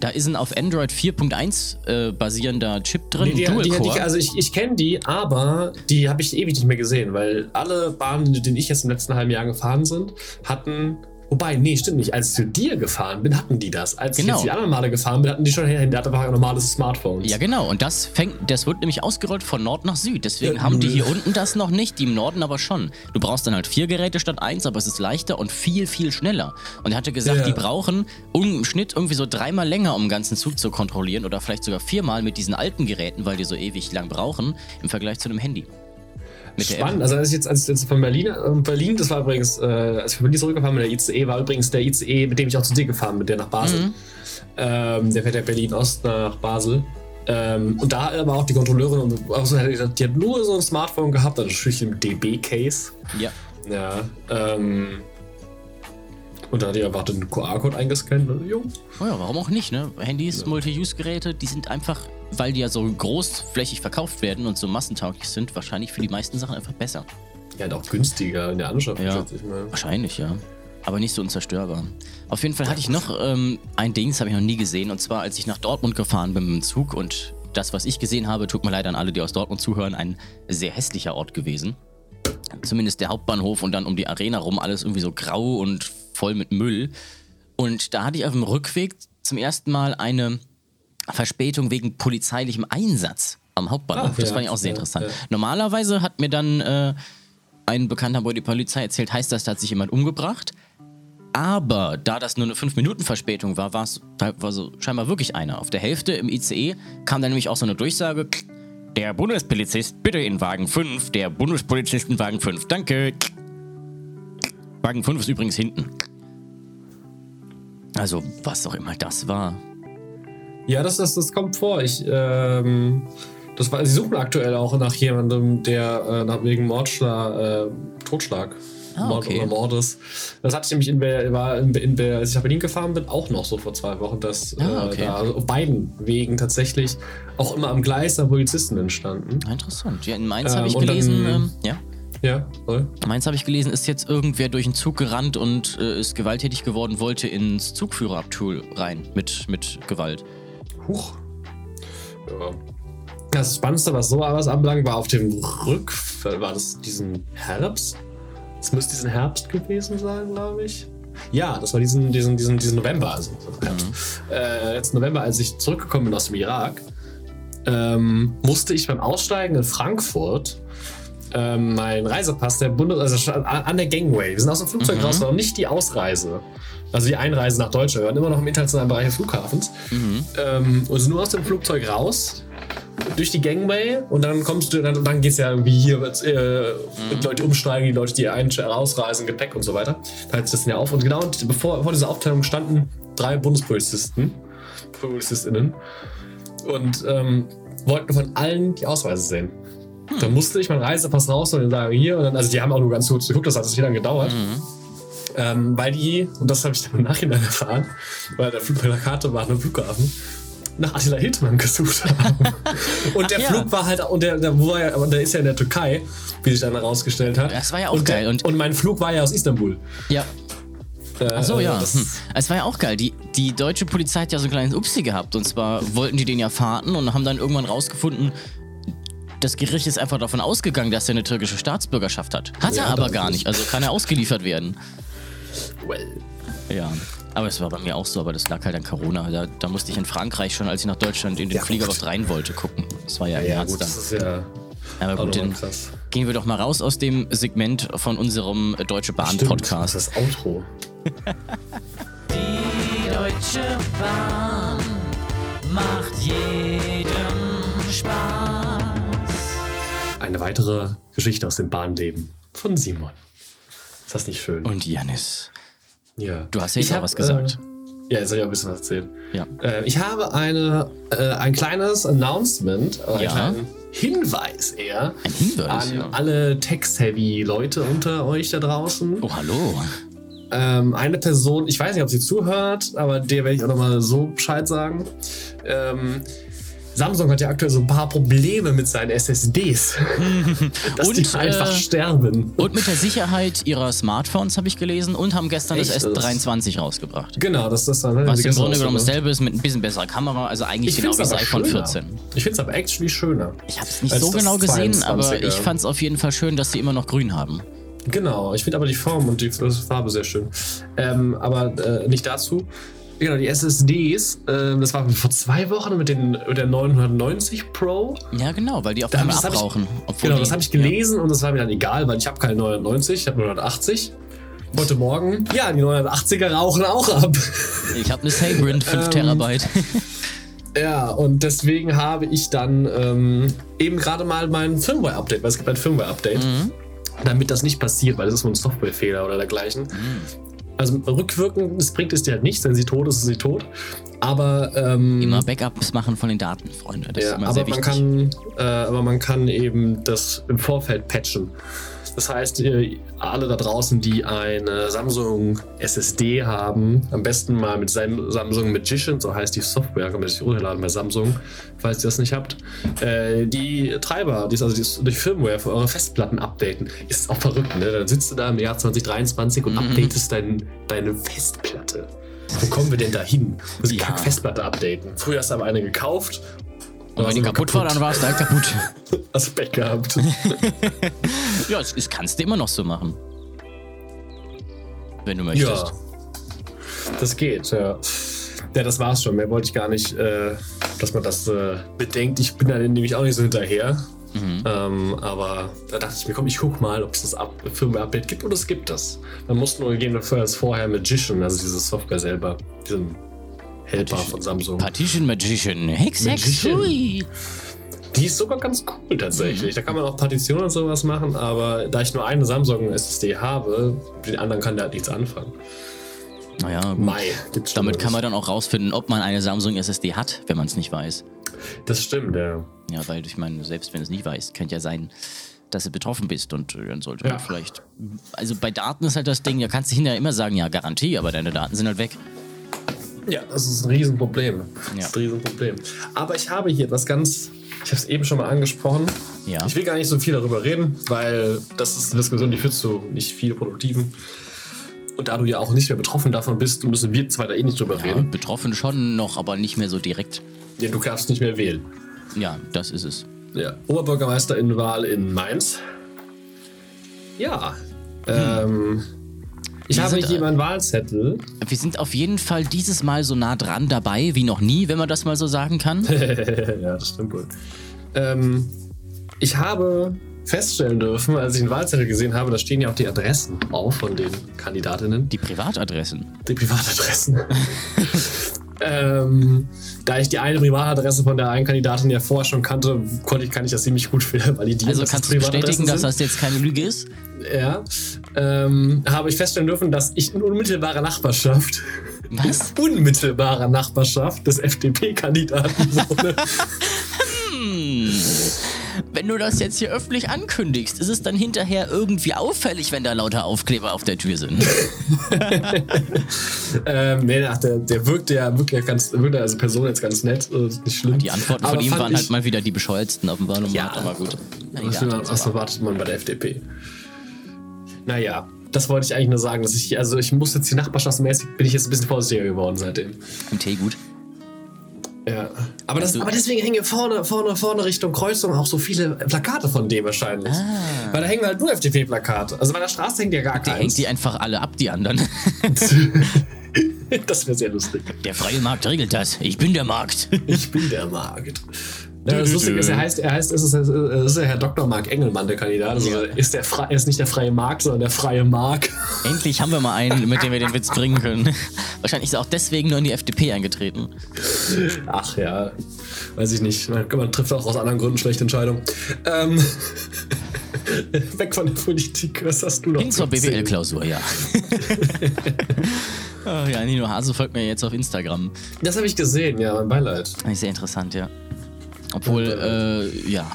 Da ist ein auf Android 4.1 äh, basierender Chip drin, Nee, die, die, Dual-Core. die, also ich, ich kenne die, aber die habe ich ewig nicht mehr gesehen, weil alle Bahnen, denen ich jetzt im letzten halben Jahr gefahren sind, hatten. Wobei, nee, stimmt nicht. Als ich zu dir gefahren bin, hatten die das. Als Genau. ich jetzt die anderen Male gefahren bin, hatten die schon her. Der hatte einfach ein normales Smartphone. Ja, genau. Und das fängt, das wird nämlich ausgerollt von Nord nach Süd. Deswegen Ja, haben die hier unten das noch nicht, die im Norden aber schon. Du brauchst dann halt vier Geräte statt eins, aber es ist leichter und viel, viel schneller. Und er hatte gesagt, Ja. die brauchen um, im Schnitt irgendwie so dreimal länger, um den ganzen Zug zu kontrollieren oder vielleicht sogar viermal mit diesen alten Geräten, weil die so ewig lang brauchen, im Vergleich zu einem Handy. Spannend. Also als ich jetzt, als ich jetzt von Berlin, äh, Berlin, das war übrigens, äh, als ich von Berlin zurückgefahren bin, der ICE, war übrigens der ICE, mit dem ich auch zu dir gefahren bin, der nach Basel. Mhm. Ähm, der fährt ja Berlin-Ost nach Basel. Ähm, und da war auch die Kontrolleurin und auch so, die hat nur so ein Smartphone gehabt, also natürlich im DB-Case. Ja. Ja. Ähm, und da hat die einfach den QR-Code eingescannt und jo. Oh ja, warum auch nicht, ne? Handys, Multi-Use-Geräte, die sind einfach, weil die ja so großflächig verkauft werden und so massentauglich sind, wahrscheinlich für die meisten Sachen einfach besser. Ja, und auch günstiger in der Anschaffung, Ja. schätze ich mal. Wahrscheinlich, ja. Aber nicht so unzerstörbar. Auf jeden Fall hatte ich noch ähm, ein Ding, das habe ich noch nie gesehen. Und zwar, als ich nach Dortmund gefahren bin mit dem Zug. Und das, was ich gesehen habe, tut mir leid an alle, die aus Dortmund zuhören, ein sehr hässlicher Ort gewesen. Zumindest der Hauptbahnhof und dann um die Arena rum alles irgendwie so grau und voll mit Müll. Und da hatte ich auf dem Rückweg zum ersten Mal eine Verspätung wegen polizeilichem Einsatz am Hauptbahnhof. Ah, das ja, fand ich auch sehr ja, interessant. Normalerweise hat mir dann äh, ein Bekannter bei der Polizei erzählt, heißt das, da hat sich jemand umgebracht. Aber da das nur eine 5-Minuten-Verspätung war, war es da war so scheinbar wirklich einer. Auf der Hälfte im ICE kam dann nämlich auch so eine Durchsage: Der Bundespolizist bitte in Wagen 5, der Bundespolizist in Wagen 5. Danke. Wagen 5 ist übrigens hinten. Also, was auch immer das war. Ja, das, das, das kommt vor. Ich, ähm, das war, sie suchen aktuell auch nach jemandem, der äh, nach wegen Mordschlag, äh, Totschlag, Ah, Mord okay. oder Mordes. Das hatte ich nämlich in, war in, in, als ich nach Berlin gefahren bin, auch noch so vor zwei Wochen, dass Ah, äh, okay. da also auf beiden Wegen tatsächlich auch immer am Gleis da Polizisten entstanden. Ah, Interessant. Ja, in Mainz Ähm, habe ich und dann- gelesen, ähm, ja. Ja, voll. In Mainz habe ich gelesen, ist jetzt irgendwer durch einen Zug gerannt und äh, ist gewalttätig geworden, wollte ins Zugführerabtool rein mit, mit Gewalt. Huch. Ja. Das Spannendste, was so was anbelangt, war auf dem Rück... War das diesen Herbst? Das müsste diesen Herbst gewesen sein, glaube ich. Ja, das war diesen, diesen, diesen, diesen November, also Herbst. Äh, jetzt November, als ich zurückgekommen bin aus dem Irak, ähm, musste ich beim Aussteigen in Frankfurt ähm, mein Reisepass der Bundes... Also an der Gangway. Wir sind aus dem Flugzeug Mhm. raus, noch nicht die Ausreise. Also die Einreise nach Deutschland. Wir waren immer noch im internationalen Bereich des Flughafens. Ähm, und sind nur aus dem Flugzeug raus, durch die Gangway und dann kommst du, dann, dann geht es ja irgendwie hier, wird, äh, mit Leute umsteigen, die Leute, die ein ausreisen, Gepäck und so weiter. Da hält sich das dann ja auf. Und genau bevor, vor dieser Aufteilung standen drei Bundespolizisten, Polizistinnen und ähm, wollten von allen die Ausweise sehen. Dann musste ich meinen Reisepass raus und dann sagen, hier, und dann, also die haben auch nur ganz kurz geguckt, das hat sich wieder gedauert. Ähm, weil die, und das habe ich dann im Nachhinein erfahren, weil der Flug bei der Karte war am Flughafen, nach Attila Hildmann gesucht haben. und der Ach ja. Flug war halt, und der, der, er, aber der ist ja in der Türkei, wie sich dann herausgestellt hat. Das war ja auch und geil. Der, Und- und, mein Flug war ja aus Istanbul. Ja. Äh, Ach so, ja. Hm. Es war ja auch geil. Die, die deutsche Polizei hat ja so ein kleines Upsi gehabt. Und zwar wollten die den ja fahrten und haben dann irgendwann rausgefunden, das Gericht ist einfach davon ausgegangen, dass er eine türkische Staatsbürgerschaft hat. Hat Ja, er aber gar nicht. Also kann er ausgeliefert werden. Well. Ja. Aber es war bei mir auch so, aber das lag halt an Corona. Da, da musste ich in Frankreich schon, als ich nach Deutschland in den Ja, Flieger überhaupt rein wollte, gucken. Das war ja im Ja, März gut, dann. das ist ja Aber gut, dann gehen wir doch mal raus aus dem Segment von unserem Deutsche Bahn Stimmt, Podcast. Das ist das Outro. Die Deutsche Bahn macht jedem Spaß. Eine weitere Geschichte aus dem Bahnleben von Simon. Ist das nicht schön? Und Janis, ja. du hast ja jetzt auch hab, was gesagt. Äh, ja, jetzt soll ich auch ein bisschen was erzählen. Ja. Äh, ich habe eine, äh, ein kleines Announcement, äh, einen Ja. kleinen Hinweis eher Ein Hinweis, an ja. alle Text-Heavy-Leute unter euch da draußen. Oh, hallo. Ähm, eine Person, ich weiß nicht, ob sie zuhört, aber der werde ich auch nochmal so Bescheid sagen. Ähm, Samsung hat ja aktuell so ein paar Probleme mit seinen SSDs. dass Und, die einfach äh, sterben. Und mit der Sicherheit ihrer Smartphones habe ich gelesen und haben gestern Echt? das S23 rausgebracht. Genau, das ist dann. Was im Grunde genommen dasselbe ist mit ein bisschen besserer Kamera, also eigentlich genau find's wie das iPhone schöner. 14. Ich finde es aber actually schöner. Ich habe es nicht so genau gesehen, aber 22er. ich fand es auf jeden Fall schön, dass sie immer noch grün haben. Genau, ich finde aber die Form und die Farbe sehr schön. Ähm, aber äh, nicht dazu. Genau, die SSDs, ähm, das war vor zwei Wochen mit, den, mit der 990 Pro. Ja, genau, weil die auf einmal ich- abrauchen. obwohl Genau, die- das habe ich gelesen und das war mir dann egal, weil ich habe keine 990, ich habe 980. Heute Morgen, ja, die 980er rauchen auch ab. Ja. Ich habe eine Sabrent 5 Ähm, Terabyte. Ja, und deswegen habe ich dann ähm, eben gerade mal mein Firmware-Update, weil es gibt ein Firmware-Update, Mhm. damit das nicht passiert, weil das ist wohl ein Softwarefehler oder dergleichen. Mhm. Also rückwirkend, das bringt es dir halt nichts, wenn sie tot ist, ist sie tot. Aber, ähm, Immer Backups machen von den Daten, Freunde. Das ja, ist immer aber sehr man wichtig. kann, äh, aber man kann eben das im Vorfeld patchen. Das heißt, ihr, alle da draußen, die eine Samsung SSD haben, am besten mal mit Sam- Samsung Magician, so heißt die Software, kann man sich runterladen bei Samsung, falls ihr das nicht habt. Äh, die Treiber, die, also die, Firmware für eure Festplatten updaten, ist auch verrückt, ne? Dann sitzt du da im Jahr 2023 und updatest dein, deine Festplatte. Wo kommen wir denn da hin? Muss ich Ja. Festplatte updaten. Früher hast du aber eine gekauft. Und wenn die kaputt, war, dann war es direkt kaputt. Hast Pech gehabt. ja, das, das kannst du immer noch so machen. Wenn du möchtest. ja. Das geht, ja. Ja, das war's schon. Mehr wollte ich gar nicht, äh, dass man das äh, bedenkt. Ich bin da nämlich auch nicht so hinterher. Mhm. Ähm, aber da dachte ich mir, komm, ich guck mal, ob es das Up Firmware-Update gibt und es gibt das. Man muss nur gegebenenfalls vorher Magician, also diese Software selber, diesen Helper Partition, von Samsung. Partition Magician. Hex, Hex, hui. Die ist sogar ganz cool tatsächlich. Mhm. Da kann man auch Partitionen und sowas machen, aber da ich nur eine Samsung SSD habe, mit den anderen kann der halt nichts anfangen. Naja, gut. Mai, Damit kann man dann auch rausfinden, ob man eine Samsung SSD hat, wenn man es nicht weiß. Das stimmt, ja. Ja, weil ich meine, selbst wenn du es nicht weißt, könnte ja sein, dass du betroffen bist und äh, dann sollte man vielleicht. Also bei Daten ist halt das Ding, da kannst du hinterher immer sagen, ja, Garantie, aber deine Daten sind halt weg. Ja, das ist ein Riesenproblem. Das ist ein Riesenproblem. Aber ich habe hier etwas ganz ich habe es eben schon mal angesprochen. Ja. Ich will gar nicht so viel darüber reden, weil das ist eine Diskussion, die führt zu nicht viel Produktiven. Und da du ja auch nicht mehr betroffen davon bist, müssen wir zwei da eh nicht drüber ja, reden. Betroffen schon noch, aber nicht mehr so direkt. Ja, du darfst nicht mehr wählen. Ja, das ist es. Ja, Oberbürgermeisterinnenwahl in Mainz. Ja. Hm. Ähm, ich wir habe hier meinen Wahlzettel. Wir sind auf jeden Fall dieses Mal so nah dran dabei wie noch nie, wenn man das mal so sagen kann. ja, das stimmt wohl. Ähm, ich habe feststellen dürfen, als ich den Wahlzettel gesehen habe, da stehen ja auch die Adressen auf von den Kandidatinnen. Die Privatadressen. Die Privatadressen. ähm, da ich die eine Privatadresse von der einen Kandidatin ja vorher schon kannte, konnte ich, kann ich das ziemlich gut validieren. Also kannst du bestätigen, dass das jetzt keine Lüge ist? Ja. Ähm, habe ich feststellen dürfen, dass ich in unmittelbarer Nachbarschaft. Was? unmittelbarer Nachbarschaft des FDP-Kandidaten wohne. hm. Wenn du das jetzt hier öffentlich ankündigst, ist es dann hinterher irgendwie auffällig, wenn da lauter Aufkleber auf der Tür sind? ähm, nee, ach, der, der wirkt ja wirklich ganz, wirkt als Person jetzt ganz nett, nicht schlimm. Die Antworten aber von ihm waren halt mal wieder die bescheuertsten auf dem Wahlomat, ja, aber gut. Was, was erwartet man bei der FDP? Naja, das wollte ich eigentlich nur sagen, dass ich, also ich muss jetzt die nachbarschaftsmäßig, bin ich jetzt ein bisschen vorsichtiger geworden seitdem. Im Tee gut. Ja. Aber, das, aber deswegen hängen vorne, vorne, vorne Richtung Kreuzung auch so viele Plakate von dem wahrscheinlich. Ah. Weil da hängen halt nur FDP-Plakate. Also bei der Straße hängt ja gar keins. Der hängt die einfach alle ab, die anderen. das wäre sehr lustig. Der freie Markt regelt das. Ich bin der Markt. ich bin der Markt. Ja, das Lustige ist, er heißt, er heißt, es ist, es ist der Herr Dr. Mark Engelmann, der Kandidat. Also ja. ist, der er ist nicht der freie Markt, sondern der freie Mark. Endlich haben wir mal einen, mit dem wir den Witz bringen können. Wahrscheinlich ist er auch deswegen nur in die FDP eingetreten. Ach ja, weiß ich nicht. Man, man trifft auch aus anderen Gründen schlechte Entscheidungen. Ähm, weg von der Politik, was hast du noch? Hin zur BWL-Klausur, ja. oh, ja, Nino Hase folgt mir jetzt auf Instagram. Das habe ich gesehen, ja, mein Beileid. Sehr interessant, ja. Obwohl, äh, ja,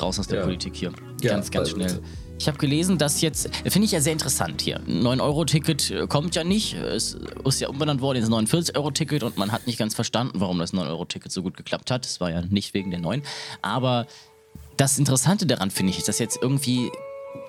raus aus der ja. Politik hier. Ja, ganz, ganz schnell. Ich habe gelesen, dass jetzt, finde ich ja sehr interessant hier. Ein 9-Euro-Ticket äh, kommt ja nicht. Es ist ja umbenannt worden ins 49-Euro-Ticket und man hat nicht ganz verstanden, warum das 9-Euro-Ticket so gut geklappt hat. Es war ja nicht wegen der 9. Aber das Interessante daran finde ich, ist, dass jetzt irgendwie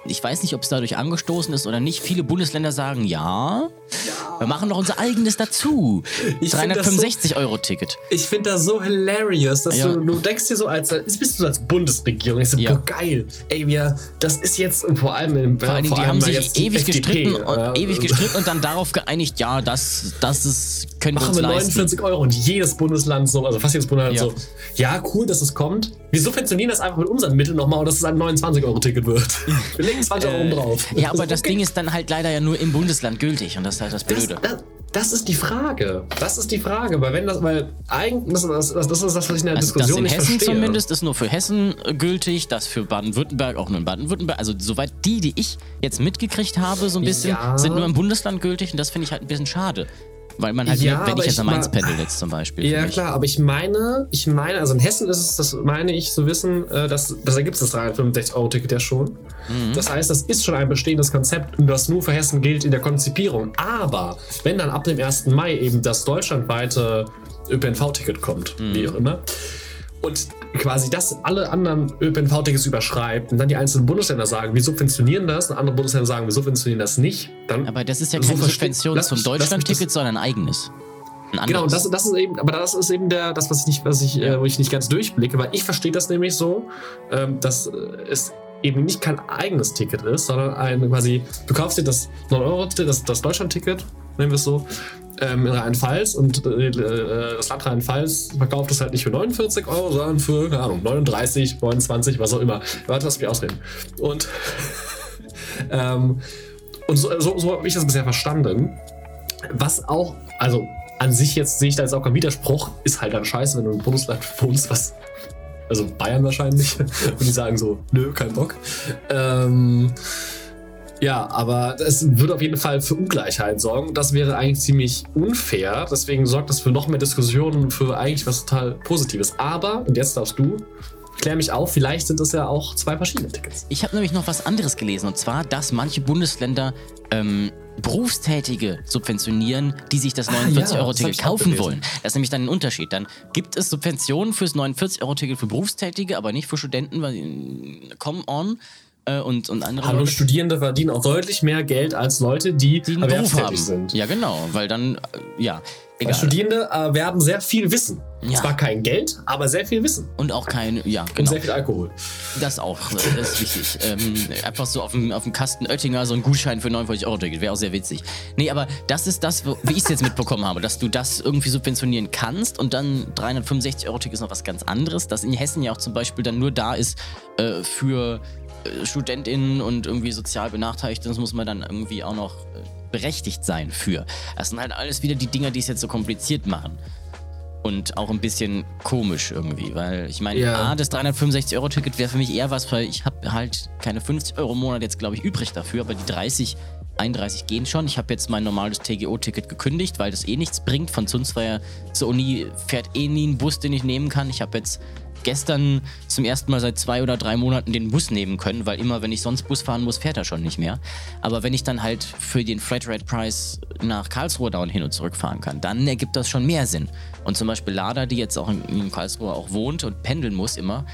ich weiß nicht, ob es dadurch angestoßen ist oder nicht. Viele Bundesländer sagen ja. ja. Wir machen noch unser eigenes dazu. 365-Euro-Ticket. Ich finde das so hilarious, dass ja. du, du denkst dir so als, bist du als Bundesregierung. Ich so, ja. boah, geil. Ey, wir, das ist jetzt vor allem im Vor allem, die haben sich ewig gestritten, und, ewig gestritten und dann darauf geeinigt, ja, das, das ist, können machen wir uns wir 49 Euro und jedes Bundesland so, also fast jedes Bundesland so, ja, cool, dass es kommt. Wir subventionieren das einfach mit unseren Mitteln nochmal und dass es ein 29-Euro-Ticket wird. Wir legen 20 Euro äh, drauf. Ja, aber das, okay. Ding ist dann halt leider ja nur im Bundesland gültig und das ist halt das Blöde. Das, das, das ist die Frage. Das ist die Frage, weil wenn das, weil eigentlich, das, das, das ist das, was ich in der also Diskussion das in Hessen verstehe. zumindest ist nur für Hessen gültig, das für Baden-Württemberg auch nur in Baden-Württemberg. Also soweit die, die ich jetzt mitgekriegt habe, so ein bisschen, ja. sind nur im Bundesland gültig und das finde ich halt ein bisschen schade. Weil man halt, ja, wenn ich jetzt am Mainz pendel jetzt zum Beispiel. Ja, klar, aber ich meine, ich meine, also in Hessen ist es, das meine ich zu wissen, äh, dass, dass da gibt es das 365-Euro-Ticket ja schon. Mhm. Das heißt, das ist schon ein bestehendes Konzept und das nur für Hessen gilt in der Konzipierung. Aber wenn dann ab dem 1. Mai eben das deutschlandweite ÖPNV-Ticket kommt, mhm. wie auch immer, und quasi das alle anderen ÖPNV-Tickets überschreibt und dann die einzelnen Bundesländer sagen, wir subventionieren das, und andere Bundesländer sagen, wir subventionieren das nicht, dann. Aber das ist ja keine so Subvention zum Deutschland-Ticket, sondern ein eigenes. Ein genau, das, das ist eben, aber das ist eben der, das, was ich nicht, was ich, ja. äh, wo ich nicht ganz durchblicke, weil ich verstehe das nämlich so, ähm, dass äh, es eben nicht kein eigenes Ticket ist, sondern ein quasi, du kaufst dir das 9-Euro-Ticket, das, das Deutschland-Ticket, nennen wir es so, ähm, in Rheinland-Pfalz und äh, äh, das Land Rheinland-Pfalz verkauft es halt nicht für 49 Euro, sondern für, keine Ahnung, 39, 29, was auch immer. Warte, lass mich ausreden. Und, ähm, und so, so, so habe ich das bisher verstanden. Was auch, also an sich jetzt sehe ich da jetzt auch keinen Widerspruch, ist halt dann scheiße, wenn du im Bundesland wohnst, was also Bayern wahrscheinlich, und die sagen so, nö, kein Bock. Ähm, ja, aber es würde auf jeden Fall für Ungleichheit sorgen. Das wäre eigentlich ziemlich unfair. Deswegen sorgt das für noch mehr Diskussionen, für eigentlich was total Positives. Aber, und jetzt darfst du, klär mich auf, vielleicht sind das ja auch zwei verschiedene Tickets. Ich habe nämlich noch was anderes gelesen, und zwar, dass manche Bundesländer ähm, Berufstätige subventionieren, die sich das Ah, ja, 49-Euro-Ticket das hab ich auch kaufen wollen. Das ist nämlich dann ein Unterschied. Dann gibt es Subventionen fürs 49-Euro-Ticket für Berufstätige, aber nicht für Studenten, weil äh, come on äh, und, und andere Hallo, Leute, Studierende verdienen auch deutlich mehr Geld als Leute, die, die einen Beruf haben. sind. Ja, genau, weil dann, äh, ja, egal. Studierende erwerben sehr viel Wissen. Ja. Zwar kein Geld, aber sehr viel Wissen. Und auch kein, ja, Und genau. sehr viel Alkohol. Das auch, äh, das ist wichtig. Ähm, einfach so auf dem, auf dem Kasten Oettinger so ein Gutschein für 49 Euro Ticket, wäre auch sehr witzig. Nee, aber das ist das, wie ich es jetzt mitbekommen habe, dass du das irgendwie subventionieren kannst und dann 365 Euro Ticket ist noch was ganz anderes, das in Hessen ja auch zum Beispiel dann nur da ist äh, für äh, StudentInnen und irgendwie sozial Benachteiligte, das muss man dann irgendwie auch noch äh, berechtigt sein für. Das sind halt alles wieder die Dinger, die es jetzt so kompliziert machen. Und auch ein bisschen komisch irgendwie, weil ich meine, Ja. A, das 365-Euro-Ticket wäre für mich eher was, weil ich habe halt keine 50 Euro im Monat jetzt, glaube ich, übrig dafür, aber die 30, 31 gehen schon. Ich habe jetzt mein normales TGO-Ticket gekündigt, weil das eh nichts bringt. Von Zunzweier zur Uni fährt eh nie ein Bus, den ich nehmen kann. Ich habe jetzt gestern zum ersten Mal seit zwei oder drei Monaten den Bus nehmen können, weil immer, wenn ich sonst Bus fahren muss, fährt er schon nicht mehr. Aber wenn ich dann halt für den Flatrate-Preis nach Karlsruhe dauernd hin und zurück fahren kann, dann ergibt das schon mehr Sinn. Und zum Beispiel Lada, die jetzt auch in, in Karlsruhe auch wohnt und pendeln muss immer,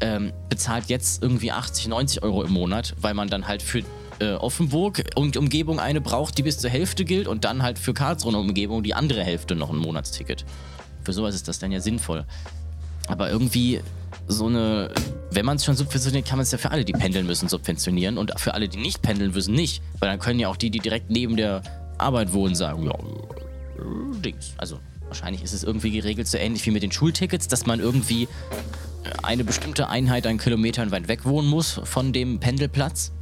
ähm, bezahlt jetzt irgendwie 80, 90 Euro im Monat, weil man dann halt für äh, Offenburg und Umgebung eine braucht, die bis zur Hälfte gilt und dann halt für Karlsruhe und Umgebung die andere Hälfte noch ein Monatsticket. Für sowas ist das dann ja sinnvoll. Aber irgendwie so eine, wenn man es schon subventioniert, kann man es ja für alle, die pendeln müssen, subventionieren und für alle, die nicht pendeln müssen, nicht. Weil dann können ja auch die, die direkt neben der Arbeit wohnen, sagen, ja, Dings. Also wahrscheinlich ist es irgendwie geregelt, so ähnlich wie mit den Schultickets, dass man irgendwie eine bestimmte Einheit an Kilometern weit weg wohnen muss von dem Pendelplatz.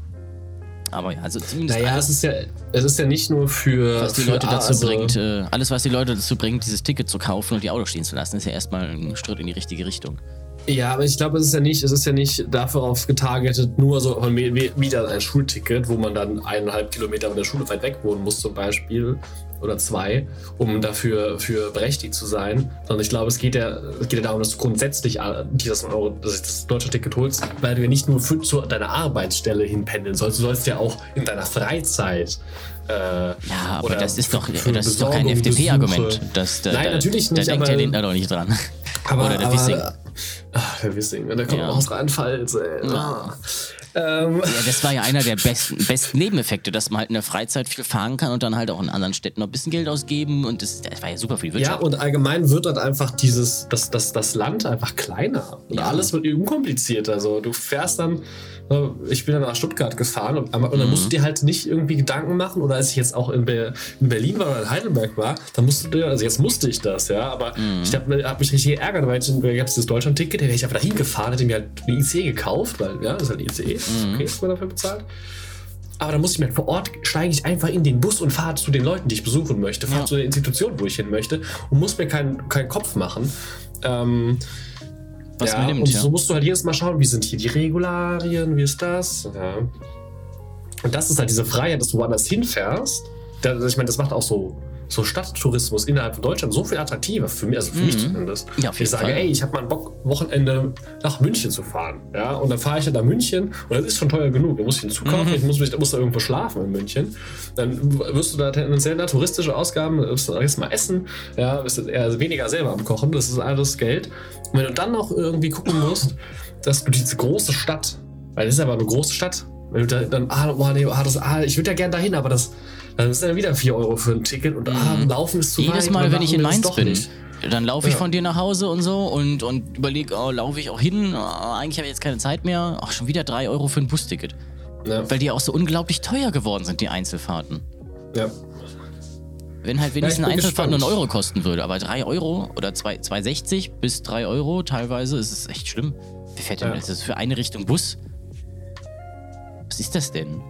Aber ja, also zumindest Naja, es ist ja, es ist ja nicht nur für. was die für Leute dazu also, bringt, äh, alles, was die Leute dazu bringt, dieses Ticket zu kaufen und die Autos stehen zu lassen, ist ja erstmal ein Schritt in die richtige Richtung. Ja, aber ich glaube, es ist ja nicht, es ist ja nicht dafür auf getargetet, nur so von wieder ein Schulticket, wo man dann eineinhalb Kilometer von der Schule weit weg wohnen muss, zum Beispiel, oder zwei, um dafür für berechtigt zu sein. Sondern ich glaube, es geht ja, es geht ja darum, dass du grundsätzlich äh, dieses Euro, das deutsche Ticket holst, weil du ja nicht nur für, zu deiner Arbeitsstelle hinpendeln sollst, du sollst ja auch in deiner Freizeit. Äh, Ja, aber oder das ist doch, das ist doch kein FDP-Argument. Das- da- Nein, da- natürlich Da nicht, denkt aber- der Lindner doch nicht dran. Aber, Oder der aber, Wissing. Ach, der Wissing. Der kommt Ja. auch aus Rheinland-Pfalz. ey. Ja. Ähm, Ja, das war ja einer der besten, besten Nebeneffekte, dass man halt in der Freizeit viel fahren kann und dann halt auch in anderen Städten noch ein bisschen Geld ausgeben und das, das war ja super für die ja, Wirtschaft. und allgemein wird dann einfach dieses, das, das, das Land einfach kleiner. Und Ja. alles wird unkomplizierter. So, du fährst dann, äh, ich bin dann nach Stuttgart gefahren und, und dann musst du dir halt nicht irgendwie Gedanken machen. Oder als ich jetzt auch in, Be in Berlin war oder in Heidelberg war, dann musst du dir, also jetzt musste ich das, ja, aber ich habe hab mich richtig geärgert, weil ich, ich habe dieses Deutschland-Ticket, da wäre ich einfach dahin gefahren, hätte mir halt eine ICE gekauft, weil, ja, das ist halt eine ICE, okay, ist man dafür bezahlt. Aber dann muss ich mir vor Ort steige ich einfach in den Bus und fahre zu den Leuten, die ich besuchen möchte, fahre Ja. zu der Institution, wo ich hin möchte und muss mir keinen keinen Kopf machen. Ähm, Was ja, man nimmt, und ja. so musst du halt jedes Mal schauen, wie sind hier die Regularien, wie ist das? Ja. Und das ist halt diese Freiheit, dass du woanders hinfährst. Ich meine, das macht auch so, so Stadttourismus innerhalb von Deutschland so viel attraktiver für mich, also für mich zumindest. Mhm. Ja, ich sage, Fall. ey, ich habe mal Bock, Wochenende nach München zu fahren. Ja, und dann fahre ich halt nach München und das ist schon teuer genug. Da muss ich einen Zug Mhm. kaufen, ich muss, mich, muss da irgendwo schlafen in München. Dann wirst du da tendenziell da touristische Ausgaben, wirst du jetzt mal essen, ja, du eher weniger selber am Kochen, das ist alles Geld. Und wenn du dann noch irgendwie gucken musst, dass du diese große Stadt, weil das ist aber eine große Stadt, wenn du da, dann, ah, boah, nee, ah, das, ah, ich würde ja gern dahin, aber das, dann ist dann wieder 4 Euro für ein Ticket und ah, laufen ist zu Mhm. Jedes weit. Mal, wenn ich in Mainz bin, nicht. dann laufe ich Ja. von dir nach Hause und so und, und überlege, oh, laufe ich auch hin? Oh, eigentlich habe ich jetzt keine Zeit mehr. Ach, schon wieder 3 Euro für ein Busticket. Ja, Weil die auch so unglaublich teuer geworden sind, die Einzelfahrten. ja. Wenn halt wenigstens ein Einzelfahrt nur einen Euro kosten würde. Aber 3 Euro oder 2,60 bis 3 Euro teilweise ist es echt schlimm. Wie fährt denn Ja. das? Das ist für eine Richtung Bus? Was ist das denn?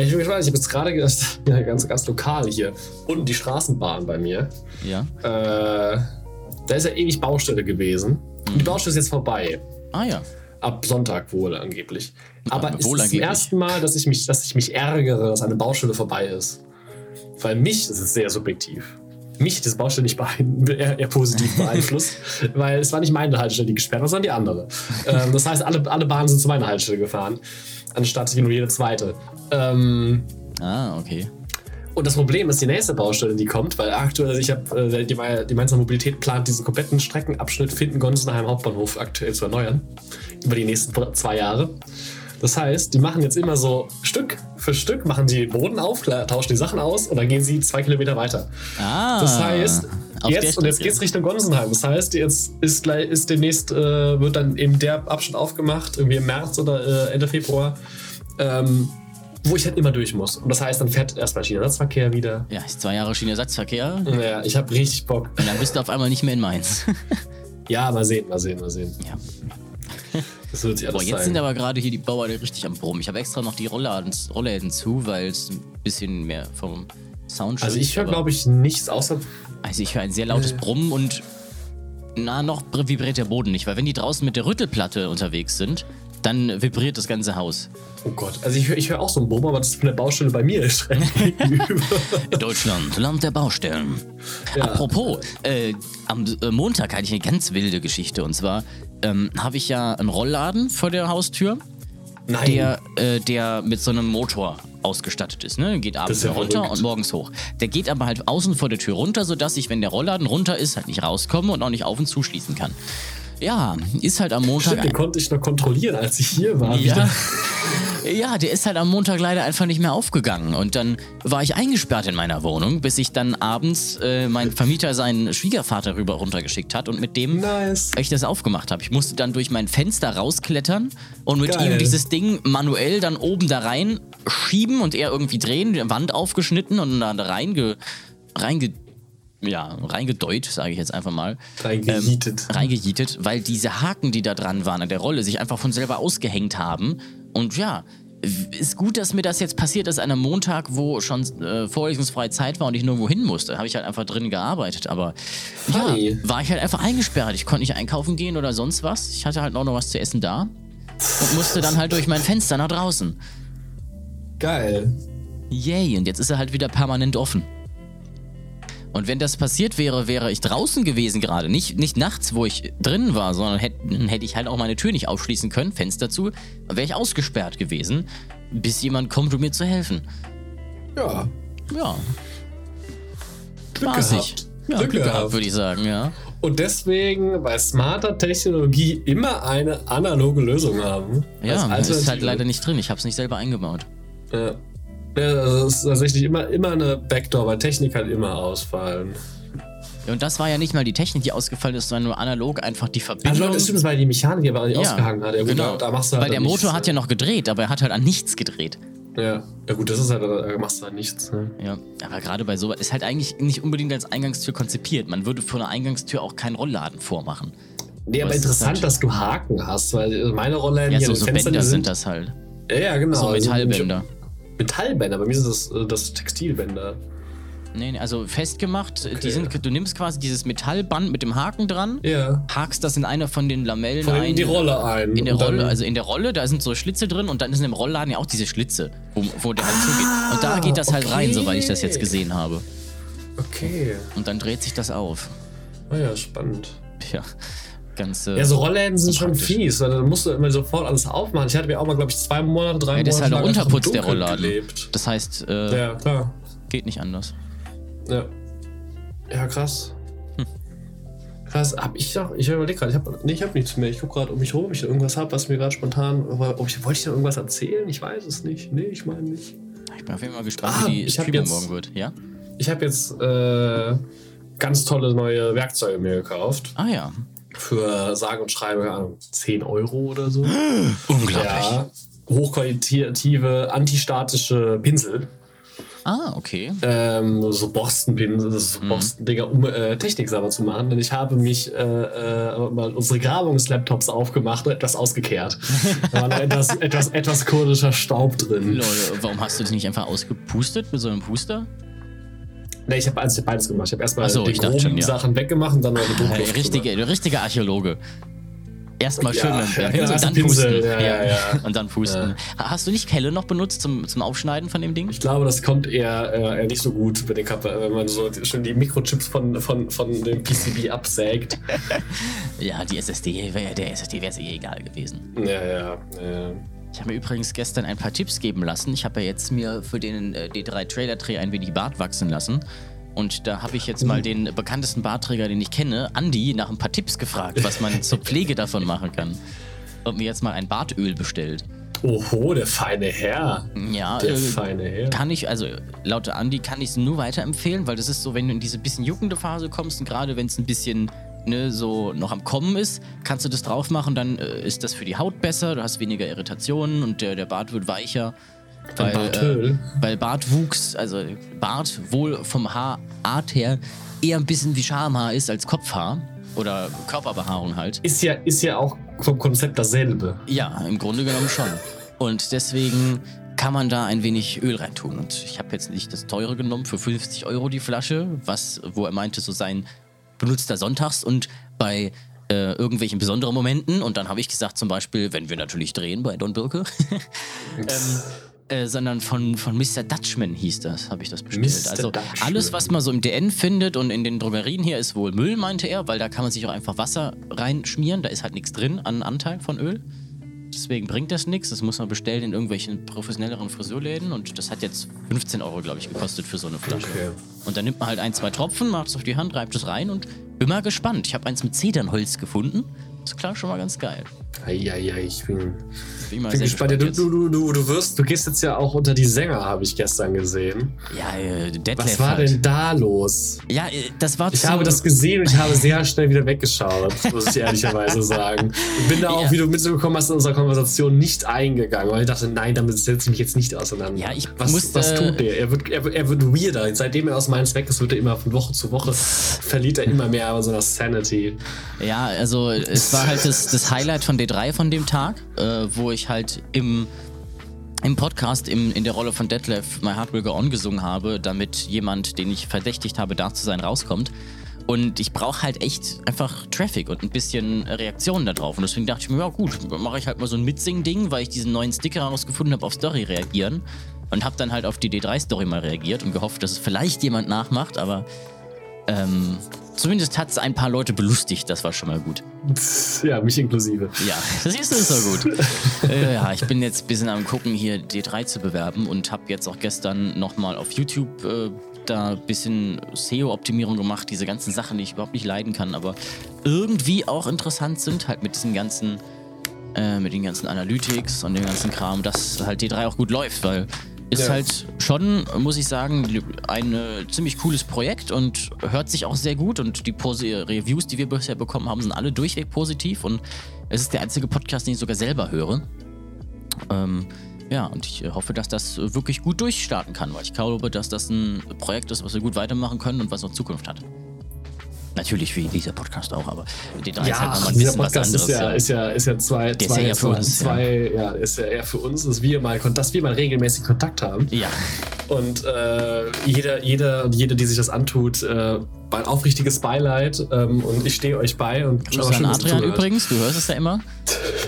Ich bin gespannt, ich habe jetzt gerade gedacht, ja, ganz, ganz lokal hier. Unten die Straßenbahn bei mir. Ja. Äh, da ist ja ewig Baustelle gewesen. Und die Baustelle ist jetzt vorbei. Ah ja. Ab Sonntag wohl angeblich. Aber Ja, es wohl ist angeblich. das erste Mal, dass ich, mich, dass ich mich ärgere, dass eine Baustelle vorbei ist. Weil mich, das ist sehr subjektiv, mich hat diese Baustelle nicht eher, eher positiv beeinflusst, weil es war nicht meine Haltestelle, die gesperrt war, sondern die andere. Ähm, das heißt, alle, alle Bahnen sind zu meiner Haltestelle gefahren, anstatt nur jede zweite. Ähm, Ah, okay. und das Problem ist die nächste Baustelle, die kommt, weil aktuell, ich habe, äh, die, die gemeinsame Mobilität plant, diesen kompletten Streckenabschnitt Finden-Gonsenheim Hauptbahnhof aktuell zu erneuern. Über die nächsten zwei Jahre. Das heißt, die machen jetzt immer so Stück für Stück, machen die Boden auf, tauschen die Sachen aus und dann gehen sie zwei Kilometer weiter. Ah. Das heißt, jetzt, und jetzt Strecke. geht's Richtung Gonsenheim. Das heißt, jetzt ist, ist demnächst, äh, wird dann eben der Abschnitt aufgemacht, irgendwie im März oder äh, Ende Februar, ähm, wo ich halt immer durch muss. Und das heißt, dann fährt erstmal Schienenersatzverkehr wieder. Ja, zwei Jahre Schienenersatzverkehr. Und Ja, ich habe richtig Bock. dann bist du auf einmal nicht mehr in Mainz. Ja, mal sehen, mal sehen, mal sehen. ja. Das wird sich alles Boah, jetzt zeigen. sind aber gerade hier die Bauer richtig am Brummen. Ich habe extra noch die Rollladen, Rollläden zu, weil es ein bisschen mehr vom Sound also ich höre, glaube ich, nichts außer... Also ich höre ein sehr lautes Nee. Brummen und na, noch vibriert der Boden nicht, weil wenn die draußen mit der Rüttelplatte unterwegs sind, dann vibriert das ganze Haus. Oh Gott, also ich höre ich hör auch so einen Brummer, aber das ist von der Baustelle bei mir gegenüber. Deutschland, Land der Baustellen. Ja. Apropos, äh, am äh, Montag hatte ich eine ganz wilde Geschichte und zwar ähm, habe ich ja einen Rollladen vor der Haustür, Nein. der, äh, der mit so einem Motor ausgestattet ist. Ne? Geht abends ist ja runter verrückt. und morgens hoch. Der geht aber halt außen vor der Tür runter, sodass ich, wenn der Rollladen runter ist, halt nicht rauskomme und auch nicht auf und zuschließen kann. Ja, ist halt am Montag. Stimmt, den konnte ich noch kontrollieren, als ich hier war. Ja. ja, der ist halt am Montag leider einfach nicht mehr aufgegangen. Und dann war ich eingesperrt in meiner Wohnung, bis ich dann abends äh, mein Vermieter seinen Schwiegervater rüber runtergeschickt hat und mit dem Nice. ich das aufgemacht habe. Ich musste dann durch mein Fenster rausklettern und mit Geil. ihm dieses Ding manuell dann oben da rein schieben und er irgendwie drehen, die Wand aufgeschnitten und dann da reinge, reinge, ja, reingedeut, sage ich jetzt einfach mal. Reingejietet. Ähm, reingejietet, weil diese Haken, die da dran waren an der Rolle, sich einfach von selber ausgehängt haben. Und ja, ist gut, dass mir das jetzt passiert ist an einem Montag, wo schon äh, vorlesungsfreie Zeit war und ich nirgendwo hin musste. Habe ich halt einfach drin gearbeitet. Aber ja, Funny. war ich halt einfach eingesperrt. Ich konnte nicht einkaufen gehen oder sonst was. Ich hatte halt auch noch was zu essen da. Und musste dann halt durch mein Fenster nach draußen. Geil. Yay, und jetzt ist er halt wieder permanent offen. Und wenn das passiert wäre, wäre ich draußen gewesen gerade. Nicht, nicht nachts, wo ich drin war, sondern hätte, hätte ich halt auch meine Tür nicht aufschließen können, Fenster zu, wäre ich ausgesperrt gewesen, bis jemand kommt, um mir zu helfen. Ja. Ja, Glück spaßig. gehabt. Ja, Glück, gehabt, würde ich sagen, ja. Und deswegen bei smarter Technologie immer eine analoge Lösung haben. Ja, das ist halt leider nicht drin. Ich habe es nicht selber eingebaut. Ja. Ja, also es ist tatsächlich immer, immer eine Backdoor, weil Technik kann immer ausfallen. Ja, und das war ja nicht mal die Technik, die ausgefallen ist, sondern nur analog einfach die Verbindung. Also das stimmt, war die Mechanik, die aber nicht Ja, ausgehangen hat. Ja, gut, genau. da, machst du halt Weil der dann Motor nichts, hat ja noch gedreht, aber er hat halt an nichts gedreht. Ja. ja, gut, das ist halt, da machst du halt nichts. Ne? Ja, aber gerade bei sowas ist halt eigentlich nicht unbedingt als Eingangstür konzipiert. Man würde vor einer Eingangstür auch keinen Rollladen vormachen. Nee, aber ist interessant, halt- dass du Haken hast, weil meine Rollen Ja, hier so, so Fenstern, Bänder die sind das halt. Ja, ja, genau. So Also, Metallbänder. Bei mir sind das, äh, das Textilbänder. Nee, nee, also festgemacht. Die Okay. sind, du nimmst quasi dieses Metallband mit dem Haken dran, Ja. hakst das in einer von den Lamellen allem ein. in die Rolle ein. In der Rolle, also in der Rolle, da sind so Schlitze drin und dann sind im Rollladen ja auch diese Schlitze, wo, wo der halt zugeht. Und da geht das halt rein, okay. soweit ich das jetzt gesehen habe. Okay. Und dann dreht sich das auf. Ah ja, spannend. Ja, ganz. Äh, Ja, so Rollläden sind schon fies, weil dann musst du immer sofort alles aufmachen. Ich hatte mir auch mal, glaube ich, zwei Monate, drei ja, das ist halt Monate der Unterputz der Rollladen. gelebt. Das heißt, äh, Ja, klar. geht nicht anders. Ja. Ja, krass. Hm. Krass, hab ich doch, ich überlege gerade, ich habe nee, ich hab nichts mehr. Ich gucke gerade um mich rum, ob ich irgendwas habe, was mir gerade spontan, ob ich, wollte ich da irgendwas erzählen? Ich weiß es nicht. Nee, ich meine nicht. Ich bin auf jeden Fall gespannt, Ah, wie die ich hab Streaming morgen wird. Ja? Ich habe jetzt äh, ganz tolle neue Werkzeuge mir gekauft. Ah ja. Für sage und schreibe, keine Ahnung, 10 Euro oder so. Unglaublich. Ja. Hochqualitative, antistatische Pinsel. Ah, okay. Ähm, so Borstenpins, also so Borstendinger, um äh, Technik sauber zu machen. Denn ich habe mich äh, äh, mal unsere Grabungslaptops aufgemacht und etwas ausgekehrt. da war noch etwas, etwas, etwas kurdischer Staub drin. Leute, warum hast du das nicht einfach ausgepustet mit so einem Puster? Ne, ich habe also beides gemacht. Ich habe erstmal so, die groben schon, ja. Sachen weggemacht und dann noch Hey, Druckluft richtige, Archäologe. Erstmal schön Ja, mit dem ja, Pinsel ja, und dann Pinsel, pusten. ja. Und dann pusten. Hast du nicht Kelle noch benutzt zum, zum Aufschneiden von dem Ding? Ich glaube, das kommt eher, äh, eher nicht so gut mit den Kappa, wenn man so schon die Mikrochips von, von, von dem PCB absägt. Ja, die SSD, der SSD wäre es eh egal gewesen. Ja, ja, ja. Ich habe mir übrigens gestern ein paar Tipps geben lassen. Ich habe ja jetzt mir für den äh, D3-Trailer-Dreh ein wenig Bart wachsen lassen. Und da habe ich jetzt mal den bekanntesten Bartträger, den ich kenne, Andy, nach ein paar Tipps gefragt, was man zur Pflege davon machen kann. Und mir jetzt mal ein Bartöl bestellt. Oho, der feine Herr. Ja, Der äh, feine Herr. kann ich, also laut Andy kann ich es nur weiterempfehlen, weil das ist so, wenn du in diese bisschen juckende Phase kommst und gerade wenn es ein bisschen ne, so noch am Kommen ist, kannst du das drauf machen, dann äh, ist das für die Haut besser, du hast weniger Irritationen und der, der Bart wird weicher. Weil, äh, weil Bartwuchs, also Bart wohl vom Haarart her eher ein bisschen wie Schamhaar ist als Kopfhaar oder Körperbehaarung halt. Ist ja, ist ja auch vom Konzept dasselbe. Ja, im Grunde genommen schon. Und deswegen kann man da ein wenig Öl reintun. Und ich habe jetzt nicht das teure genommen für 50 Euro die Flasche, was, wo er meinte, so sein benutzter sonntags und bei äh, irgendwelchen besonderen Momenten. Und dann habe ich gesagt, zum Beispiel, wenn wir natürlich drehen bei Don Birke, ähm, äh, sondern von, von Mr. Dutchman hieß das, habe ich das bestellt. Mr. Also Dutchman. alles, was man so im DN findet und in den Drogerien hier, ist wohl Müll, meinte er, weil da kann man sich auch einfach Wasser reinschmieren. Da ist halt nichts drin an Anteil von Öl. Deswegen bringt das nichts. Das muss man bestellen in irgendwelchen professionelleren Friseurläden. Und das hat jetzt 15 Euro, glaube ich, gekostet für so eine Flasche. Okay. Und dann nimmt man halt ein, zwei Tropfen, macht es auf die Hand, reibt es rein und bin mal gespannt. Ich habe eins mit Zedernholz gefunden. Ist klar schon mal ganz geil. Eieiei, ich bin, Bin bin gespannt. Gespannt. Du, du, du, du wirst, du gehst jetzt ja auch unter die Sänger, habe ich gestern gesehen. Ja, äh, Detlef Was war halt. denn da los? Ja, äh, das war Ich habe das gesehen und ich habe sehr schnell wieder weggeschaut, muss ich ehrlicherweise sagen. Ich bin da auch, Ja. wie du mitbekommen hast, in unserer Konversation nicht eingegangen, weil ich dachte, nein, damit setze ich mich jetzt nicht auseinander. Ja, ich was, musste- was tut der? Er wird, er, wird- er wird weirder. Seitdem er aus Mainz weg ist, wird er immer von Woche zu Woche, verliert er immer mehr an so einer Sanity. Ja, also es war halt das, das Highlight von D3 von dem Tag, äh, wo ich halt im, im Podcast im, in der Rolle von Detlef My Heart Will Go On gesungen habe, damit jemand, den ich verdächtigt habe, da zu sein, rauskommt. Und ich brauche halt echt einfach Traffic und ein bisschen Reaktion da drauf. Und deswegen dachte ich mir, ja gut, mache ich halt mal so ein Mitsing-Ding, weil ich diesen neuen Sticker herausgefunden habe, auf Story reagieren. Und habe dann halt auf die D3-Story mal reagiert und gehofft, dass es vielleicht jemand nachmacht, aber ähm, zumindest hat es ein paar Leute belustigt, das war schon mal gut. Ja, mich inklusive. Ja, das ist, so gut. äh, ja, ich bin jetzt ein bisschen am gucken, hier D3 zu bewerben und habe jetzt auch gestern nochmal auf YouTube äh, da ein bisschen SEO-Optimierung gemacht, diese ganzen Sachen, die ich überhaupt nicht leiden kann, aber irgendwie auch interessant sind, halt mit diesen ganzen, äh, mit den ganzen Analytics und dem ganzen Kram, dass halt D3 auch gut läuft, weil ist Ja. halt schon, muss ich sagen, ein äh, ziemlich cooles Projekt und hört sich auch sehr gut. Und die Pose Reviews, die wir bisher bekommen haben, sind alle durchweg positiv. Und es ist der einzige Podcast, den ich sogar selber höre. Ähm, ja, und ich äh, hoffe, dass das wirklich gut durchstarten kann, weil ich glaube, dass das ein Projekt ist, was wir gut weitermachen können und was noch Zukunft hat. Natürlich wie dieser Podcast auch, aber die drei ist halt nochmal ein bisschen was Podcast anderes. ist ja, ist ja, ist ja zwei, Der ist zwei, ja eher für zwei, uns, zwei ja. ist ja eher für uns, dass wir mal, dass wir mal regelmäßig Kontakt haben. ja, Und äh, jeder, jeder und jede, die sich das antut, äh, mein aufrichtiges Beileid ähm, und ich stehe euch bei. Und Grüße an Adrian übrigens, du hörst es ja immer.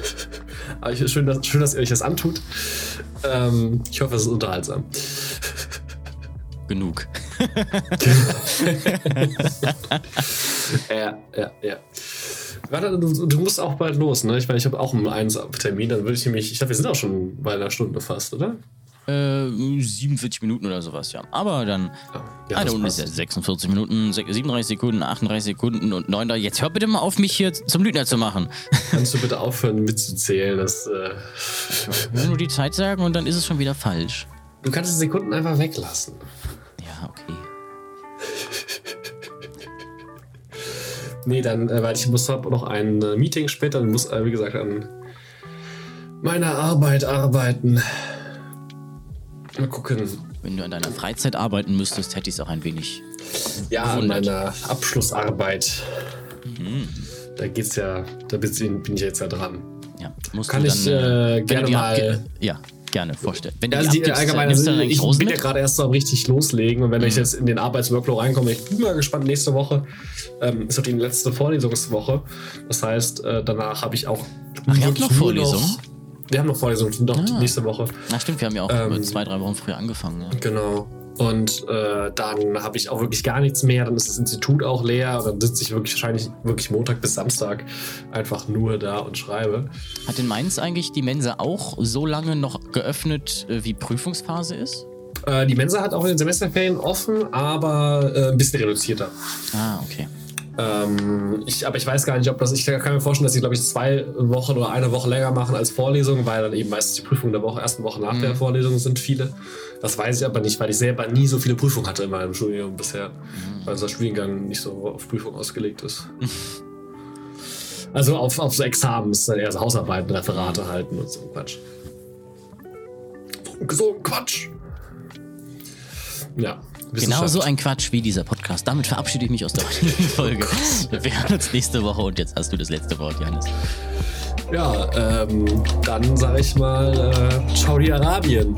Aber ich, schön, dass, schön, dass ihr euch das antut. Ähm, ich hoffe, es ist unterhaltsam. Genug. Ja, ja, ja. Warte, du, du musst auch bald los, ne? Ich meine, ich habe auch um eins Termin, dann würde ich nämlich, ich glaube, wir sind auch schon bei einer Stunde fast, oder? Äh, 47 Minuten oder sowas, ja. Aber dann. Ja, ah, das da unten ist ja 46 Minuten, se- 37 Sekunden, 38 Sekunden und 9. Jetzt hör bitte mal auf, mich hier zum Lügner zu machen. Kannst du bitte aufhören mitzuzählen? Das, äh, Ich will nur die Zeit sagen und dann ist es schon wieder falsch. du kannst die Sekunden einfach weglassen. Okay. Nee, dann, äh, weil ich muss hab noch ein äh, Meeting später und muss, äh, wie gesagt, an meiner Arbeit arbeiten. Mal gucken, Wenn du an deiner Freizeit arbeiten müsstest, hätte ich es auch ein wenig. Ja, an meiner Abschlussarbeit. Da geht's ja, da bin ich ich jetzt ja dran. Ja, musst Kann du ich, dann, äh, wenn du gerne mal- Ja, gerne vorstellen. Wenn Also die die abgibst, allgemein, nimmst du dann eigentlich ich bin ja mit? gerade erst so richtig loslegen und wenn ich jetzt in den Arbeitsworkflow reinkomme, ich bin mal gespannt, nächste Woche ähm, ist auch die letzte Vorlesungswoche. Das heißt, äh, danach habe ich auch Ach, ihr habt noch Vorlesungen? wir haben noch Vorlesungen, doch Ah. nächste Woche. Na stimmt, wir haben ja auch Ähm, äh, zwei, drei Wochen früher angefangen. Ja. Genau. Und äh, dann habe ich auch wirklich gar nichts mehr. Dann ist das Institut auch leer. Und dann sitze ich wirklich wahrscheinlich wirklich Montag bis Samstag einfach nur da und schreibe. Hat in Mainz eigentlich die Mensa auch so lange noch geöffnet, äh, wie Prüfungsphase ist? Äh, die Mensa hat auch in den Semesterferien offen, aber äh, ein bisschen reduzierter. Ah, okay. Ähm, ich, aber ich weiß gar nicht, ob das. Ich kann mir vorstellen, dass sie, glaube ich, zwei Wochen oder eine Woche länger machen als Vorlesungen, weil dann eben meistens die Prüfungen der Woche, ersten Woche nach der Vorlesung sind viele. Das weiß ich aber nicht, weil ich selber nie so viele Prüfungen hatte in meinem Studium bisher, weil unser Studiengang nicht so auf Prüfung ausgelegt ist. also auf, auf so Examens, dann eher so Hausarbeiten, Referate halten und so Quatsch. So, Quatsch. Ja. Genau so ein Quatsch wie dieser Podcast. Damit verabschiede ich mich aus der heutigen Folge. Wir hören uns nächste Woche und jetzt hast du das letzte Wort, Johannes. Ja, ähm, dann sage ich mal, äh, Saudi-Arabien.